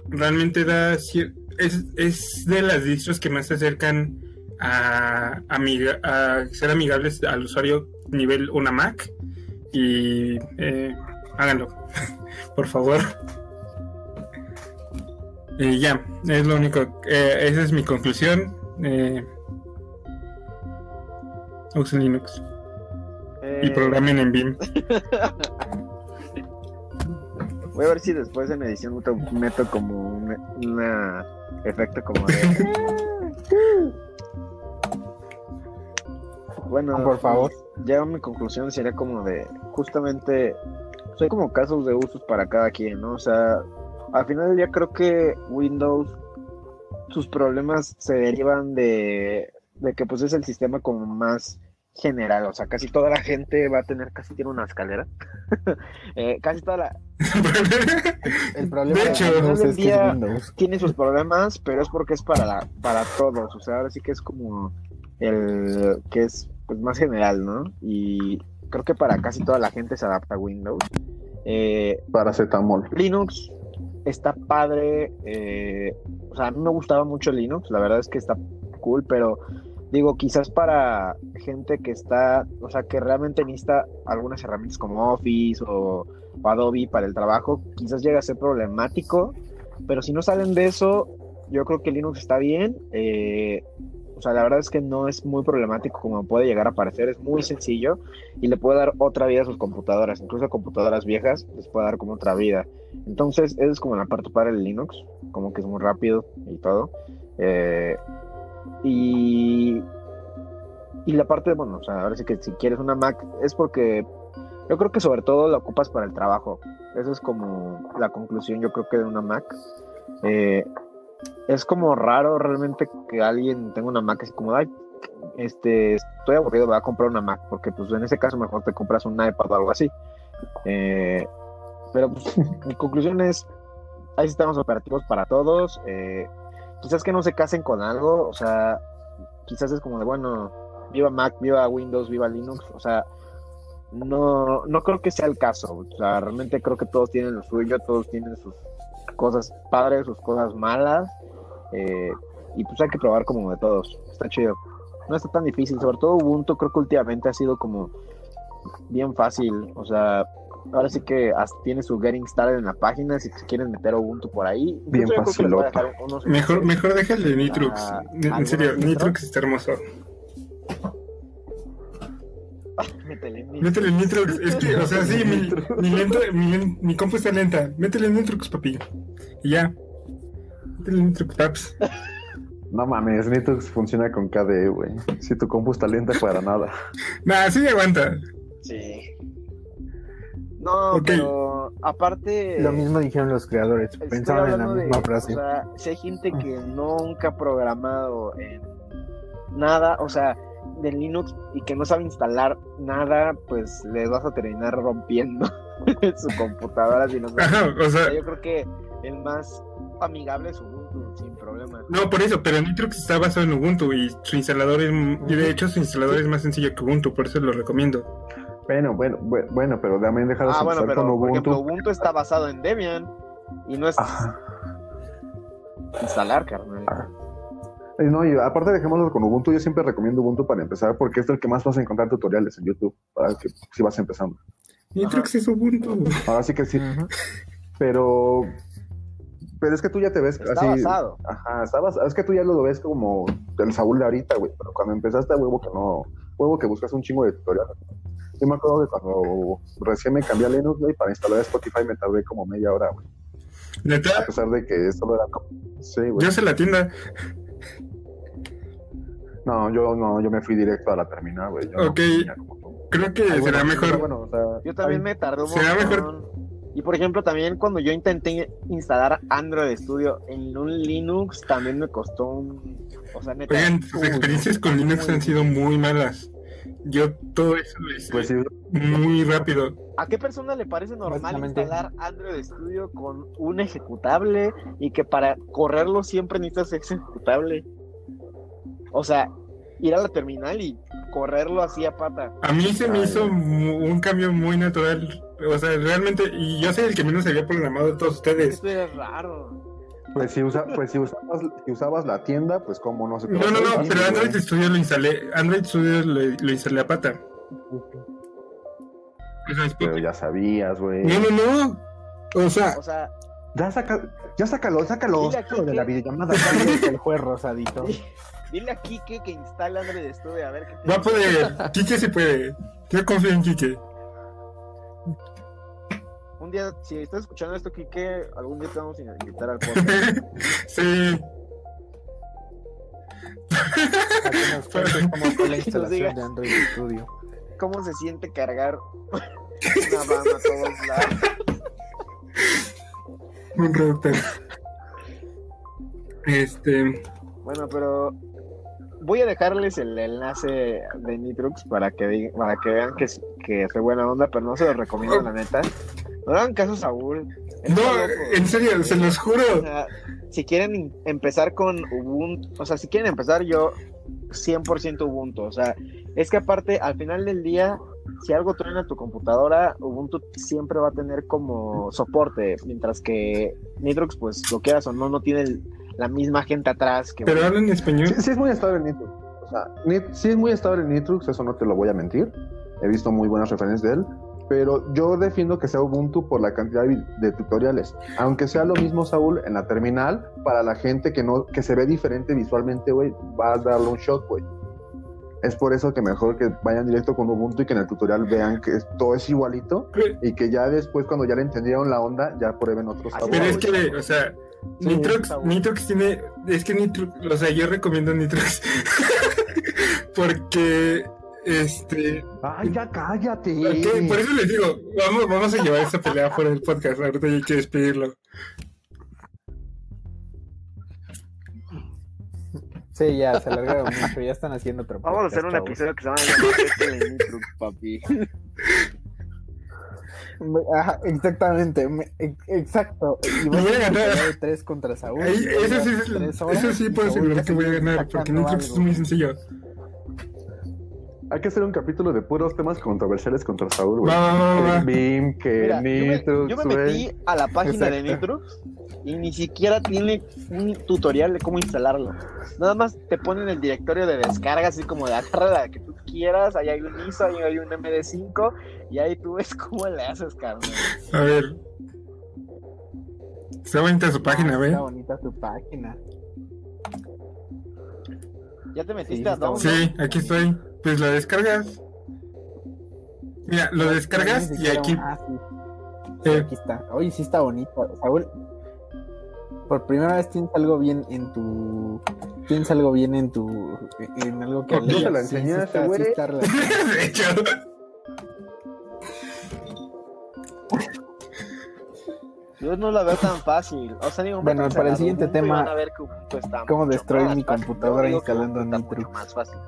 realmente da es, es de las distros que más se acercan a, amiga- a ser amigables al usuario nivel una Mac. Y eh, háganlo, por favor. Y ya, es lo único. eh, esa es mi conclusión. Eh, usen Linux y Eh, programen en BIM. Voy a ver si después en edición meto, como un una efecto como de. bueno, Por favor. Ya mi conclusión sería como de justamente pues hay como casos de usos para cada quien, ¿no? O sea, al final del día creo que Windows sus problemas se derivan de, de que pues es el sistema como más general, o sea, casi toda la gente va a tener, casi tiene una escalera, Eh, casi toda la, El problema De hecho, es que día- es Windows. tiene sus problemas, pero es porque es para, para todos. O sea, ahora sí que es como el que es pues, más general, ¿no? Y creo que para casi toda la gente se adapta a Windows. Eh, Paracetamol. Linux está padre. eh, o sea, a mí me gustaba mucho Linux. La verdad es que está cool, pero digo, quizás para gente que está, o sea, que realmente necesita algunas herramientas como Office o, o Adobe para el trabajo, quizás llega a ser problemático. Pero si no salen de eso, yo creo que Linux está bien. eh, o sea, la verdad es que no es muy problemático como puede llegar a parecer, es muy sencillo y le puede dar otra vida a sus computadoras, incluso a computadoras viejas les puede dar como otra vida. Entonces, eso es como la parte para el Linux, como que es muy rápido y todo. Eh, y, y la parte, bueno, o sea, ahora sí que si quieres una Mac es porque yo creo que sobre todo la ocupas para el trabajo. Eso es como la conclusión, yo creo que de una Mac. Eh, es como raro realmente que alguien tenga una Mac así como, ay, este, estoy aburrido, voy a comprar una Mac, porque pues en ese caso mejor te compras un iPad o algo así. Eh, pero pues mi conclusión es, hay sistemas operativos para todos. eh, quizás que no se casen con algo, o sea, quizás es como de, bueno, viva Mac, viva Windows, viva Linux, o sea, no, no creo que sea el caso. O sea, realmente creo que todos tienen lo suyo, todos tienen sus cosas padres, sus cosas malas. eh, y pues hay que probar como de todos. Está chido. No está tan difícil. Sobre todo Ubuntu creo que últimamente ha sido como bien fácil. O sea, ahora sí que hasta tiene su getting started en la página. Si quieren meter Ubuntu por ahí. Bien unos Mejor, mejor déjale Nitrux. En ¿alguna serio? Nitrux está hermoso. Métele Nitrux. Métele Nitrux. Es que, o sea, sí, mi, mi, lento, mi, mi compu está lenta. Métele Nitrux, papi. Y ya. Métele Nitrux, paps. No mames, Nitrux funciona con KDE, güey. Si tu compu está lenta, para nada. Nah, sí aguanta. Sí. No, pero aparte. Lo mismo dijeron los creadores. Pensaban en la misma frase. O sea, si hay gente que nunca ha programado en nada, o sea, de Linux y que no sabe instalar nada, pues les vas a terminar rompiendo su computadora si no o sea, yo creo que el más amigable es Ubuntu, sin problema. No, por eso, pero Nitrux está basado en Ubuntu y su instalador es, y de hecho su instalador es más sencillo que Ubuntu, por eso lo recomiendo. Bueno, bueno, bueno, pero también dejar de ah, bueno, pero, con Ubuntu. Por ejemplo, Ubuntu está basado en Debian y no es instalar, carnal. No, y aparte dejémoslo con Ubuntu, yo siempre recomiendo Ubuntu para empezar porque es el que más vas a encontrar tutoriales en YouTube para que si vas empezando. Nitrux es Ubuntu. Ahora sí que sí. Pero pero es que tú ya te ves está así. Basado. Ajá, está basado. Es que tú ya lo ves como el Saúl de ahorita, güey. Pero cuando empezaste huevo que no, huevo que buscas un chingo de tutoriales. Yo me acuerdo que cuando recién me cambié a Linux, güey, para instalar Spotify me tardé como media hora, güey. ¿Neta? A pesar de que solo era como... Sí, güey. Yo sé la tienda. No, yo no, yo me fui directo a la terminal, güey. Ok. Creo que será mejor. Bueno, o sea, yo también me tardé un será mejor. Y por ejemplo, también cuando yo intenté instalar Android Studio en un Linux, también me costó un. O sea, neta, Oigan, sus experiencias con Linux han sido muy malas. Yo todo eso lo hice pues muy rápido. ¿A qué persona le parece normal instalar Android Studio con un ejecutable y que para correrlo siempre necesitas ese ejecutable? O sea, ir a la terminal y correrlo así a pata. A mí se me hizo un cambio muy natural. O sea, realmente, y yo soy el que menos había programado de todos ustedes. Esto es raro. Pues si, usa, pues si usabas, si usabas la tienda, pues como no se No, no, no, pero Android Studio lo instalé. Android Studio lo, instalé a pata. Pero ya sabías, güey. No, no, no. O sea, o sea ya, saca, ya sácalo, sácalo. de la videollamada. el juez rosadito. Dile a Kike que instale Android Studio a ver qué te Va a poder. Kike se puede. Yo confío en Kike. Un día, si estás escuchando esto, Kike, algún día te vamos a invitar al podcast. sí. cómo fue la instalación de Android Studio. ¿Cómo se siente cargar una banda a todos lados? Un router. Este. Bueno, pero voy a dejarles el enlace de Nitrux para que para que vean que, que es buena onda, pero no se lo recomiendo la neta. No hagan caso a Saúl. No, en serio, se los juro. O sea, si quieren empezar con Ubuntu, o sea, si quieren empezar yo 100% Ubuntu, o sea, es que aparte al final del día si algo truena tu computadora, Ubuntu siempre va a tener como soporte, mientras que Nitrux, pues lo quieras o no, no tiene la misma gente atrás. Que Pero hablan en español. Sí, es muy estable en Nitrux. O sea, sí es muy estable en Nitrux, eso no te lo voy a mentir. He visto muy buenas referencias de él. Pero yo defiendo que sea Ubuntu por la cantidad de tutoriales. Aunque sea lo mismo, Saúl, en la terminal, para la gente que no que se ve diferente visualmente, güey, va a darle un shot, güey. Es por eso que mejor que vayan directo con Ubuntu y que en el tutorial vean que todo es igualito y que ya después, cuando ya le entendieron la onda, ya prueben otros Pero es que, o sea, Nitrox, Nitrox tiene. Es que Nitrox, o sea, yo recomiendo Nitrox. porque. Este. ¡Ay, ya cállate! Por eso les digo, vamos, vamos a llevar esta pelea fuera del podcast. Ahorita hay que despedirlo. Sí, ya se alargaron mucho, ya están haciendo otro Vamos a hacer un episodio que se llama a Nitrux, papi. Ajá, exactamente, exacto. Y voy, a ganar. Tres contra Saúl. eso sí, eso sí puedo asegurar que voy a ganar, porque Nitrux es muy sencillo. Hay que hacer un capítulo de puros temas controversiales contra Saúl, güey. Bim, que Nitrux, yo, me, metí a la página de Nitrux y ni siquiera tiene un tutorial de cómo instalarlo. Nada más te ponen el directorio de descarga, así como de agarra la que tú quieras. Ahí hay un ISO, ahí hay un MD5 y ahí tú ves cómo le haces, carnal. A ver. Está bonita su página, ¿ve? Está bonita su página. ¿Ya te metiste a Download? Sí, aquí estoy. Pues la descargas. Mira, lo descargas y aquí. Ah, sí. Aquí está. Oye, sí está bonito. Saúl, por primera vez tienes algo bien en tu. Tienes algo bien en tu. En algo que. ¿Tú te lo enseñaste, güey? de hecho. Yo no la veo tan fácil. O sea, digo, bueno, para el siguiente tema, ¿cómo destruir mi computadora instalando Nitro? Más fácil.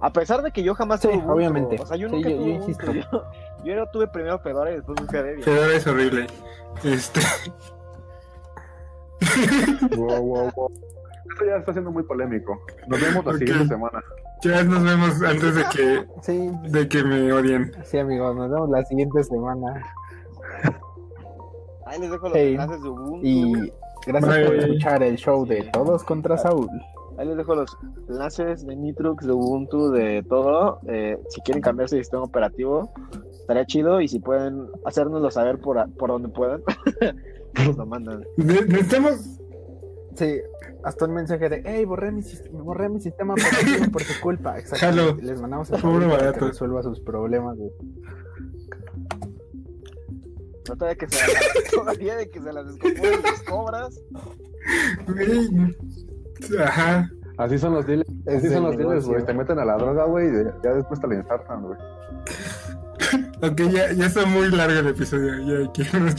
A pesar de que yo jamás sí, obviamente. O sea, yo nunca tuve yo, yo, yo, tuve primero Fedora y después busqué Debian. Fedora es horrible. Este. Wow, wow, wow. Esto ya está siendo muy polémico. Nos vemos la siguiente semana. Ya nos vemos antes de que, sí. de que me odien. Sí, amigos, nos vemos la siguiente semana. Ahí les dejo los enlaces de Ubuntu. Y gracias por escuchar el show de Todos contra Saúl. Ahí les dejo los enlaces de Nitrux, de Ubuntu, de todo. Eh, si quieren cambiarse de sistema operativo, estaría chido. Y si pueden hacérnoslo saber por, por donde puedan, nos lo mandan. Necesitamos. Sí, hasta un mensaje de, hey, borré mi, borré mi sistema operativo por tu culpa. Exacto. Les mandamos a para que resuelva sus problemas. No todavía que se todavía de que se las descomponen las cobras. Ajá. Así son los dealers, así son los dealers, güey. Te meten a la droga, güey, y ya después te la infartan, güey. ok, ya, ya está muy largo el episodio. Ya aquí nos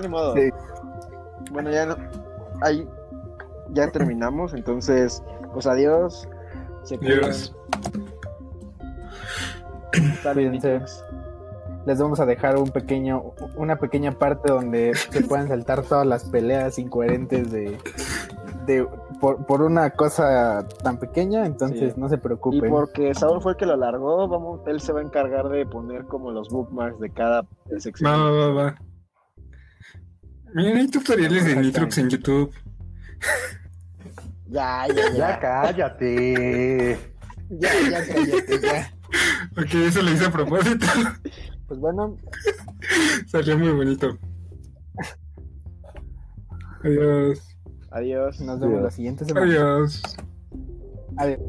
ni modo. Bueno, ya no. Ahí ya terminamos, entonces, pues adiós. Se adiós. Les vamos a dejar un pequeño, una pequeña parte donde se puedan saltar todas las peleas incoherentes de, de por, una cosa tan pequeña, entonces no se preocupen. Y porque Saúl fue el que lo largó, vamos, él se va a encargar de poner como los bookmarks de cada sección. Va, va, va. Miren, hay tutoriales de Nitrox en YouTube. Ya, ya, ya. Ya cállate. Ya, ya cállate, ya. Ok, eso lo hice a propósito. Pues bueno. Salió muy bonito. Adiós. Adiós. Nos vemos la siguiente semana. Adiós. Adiós.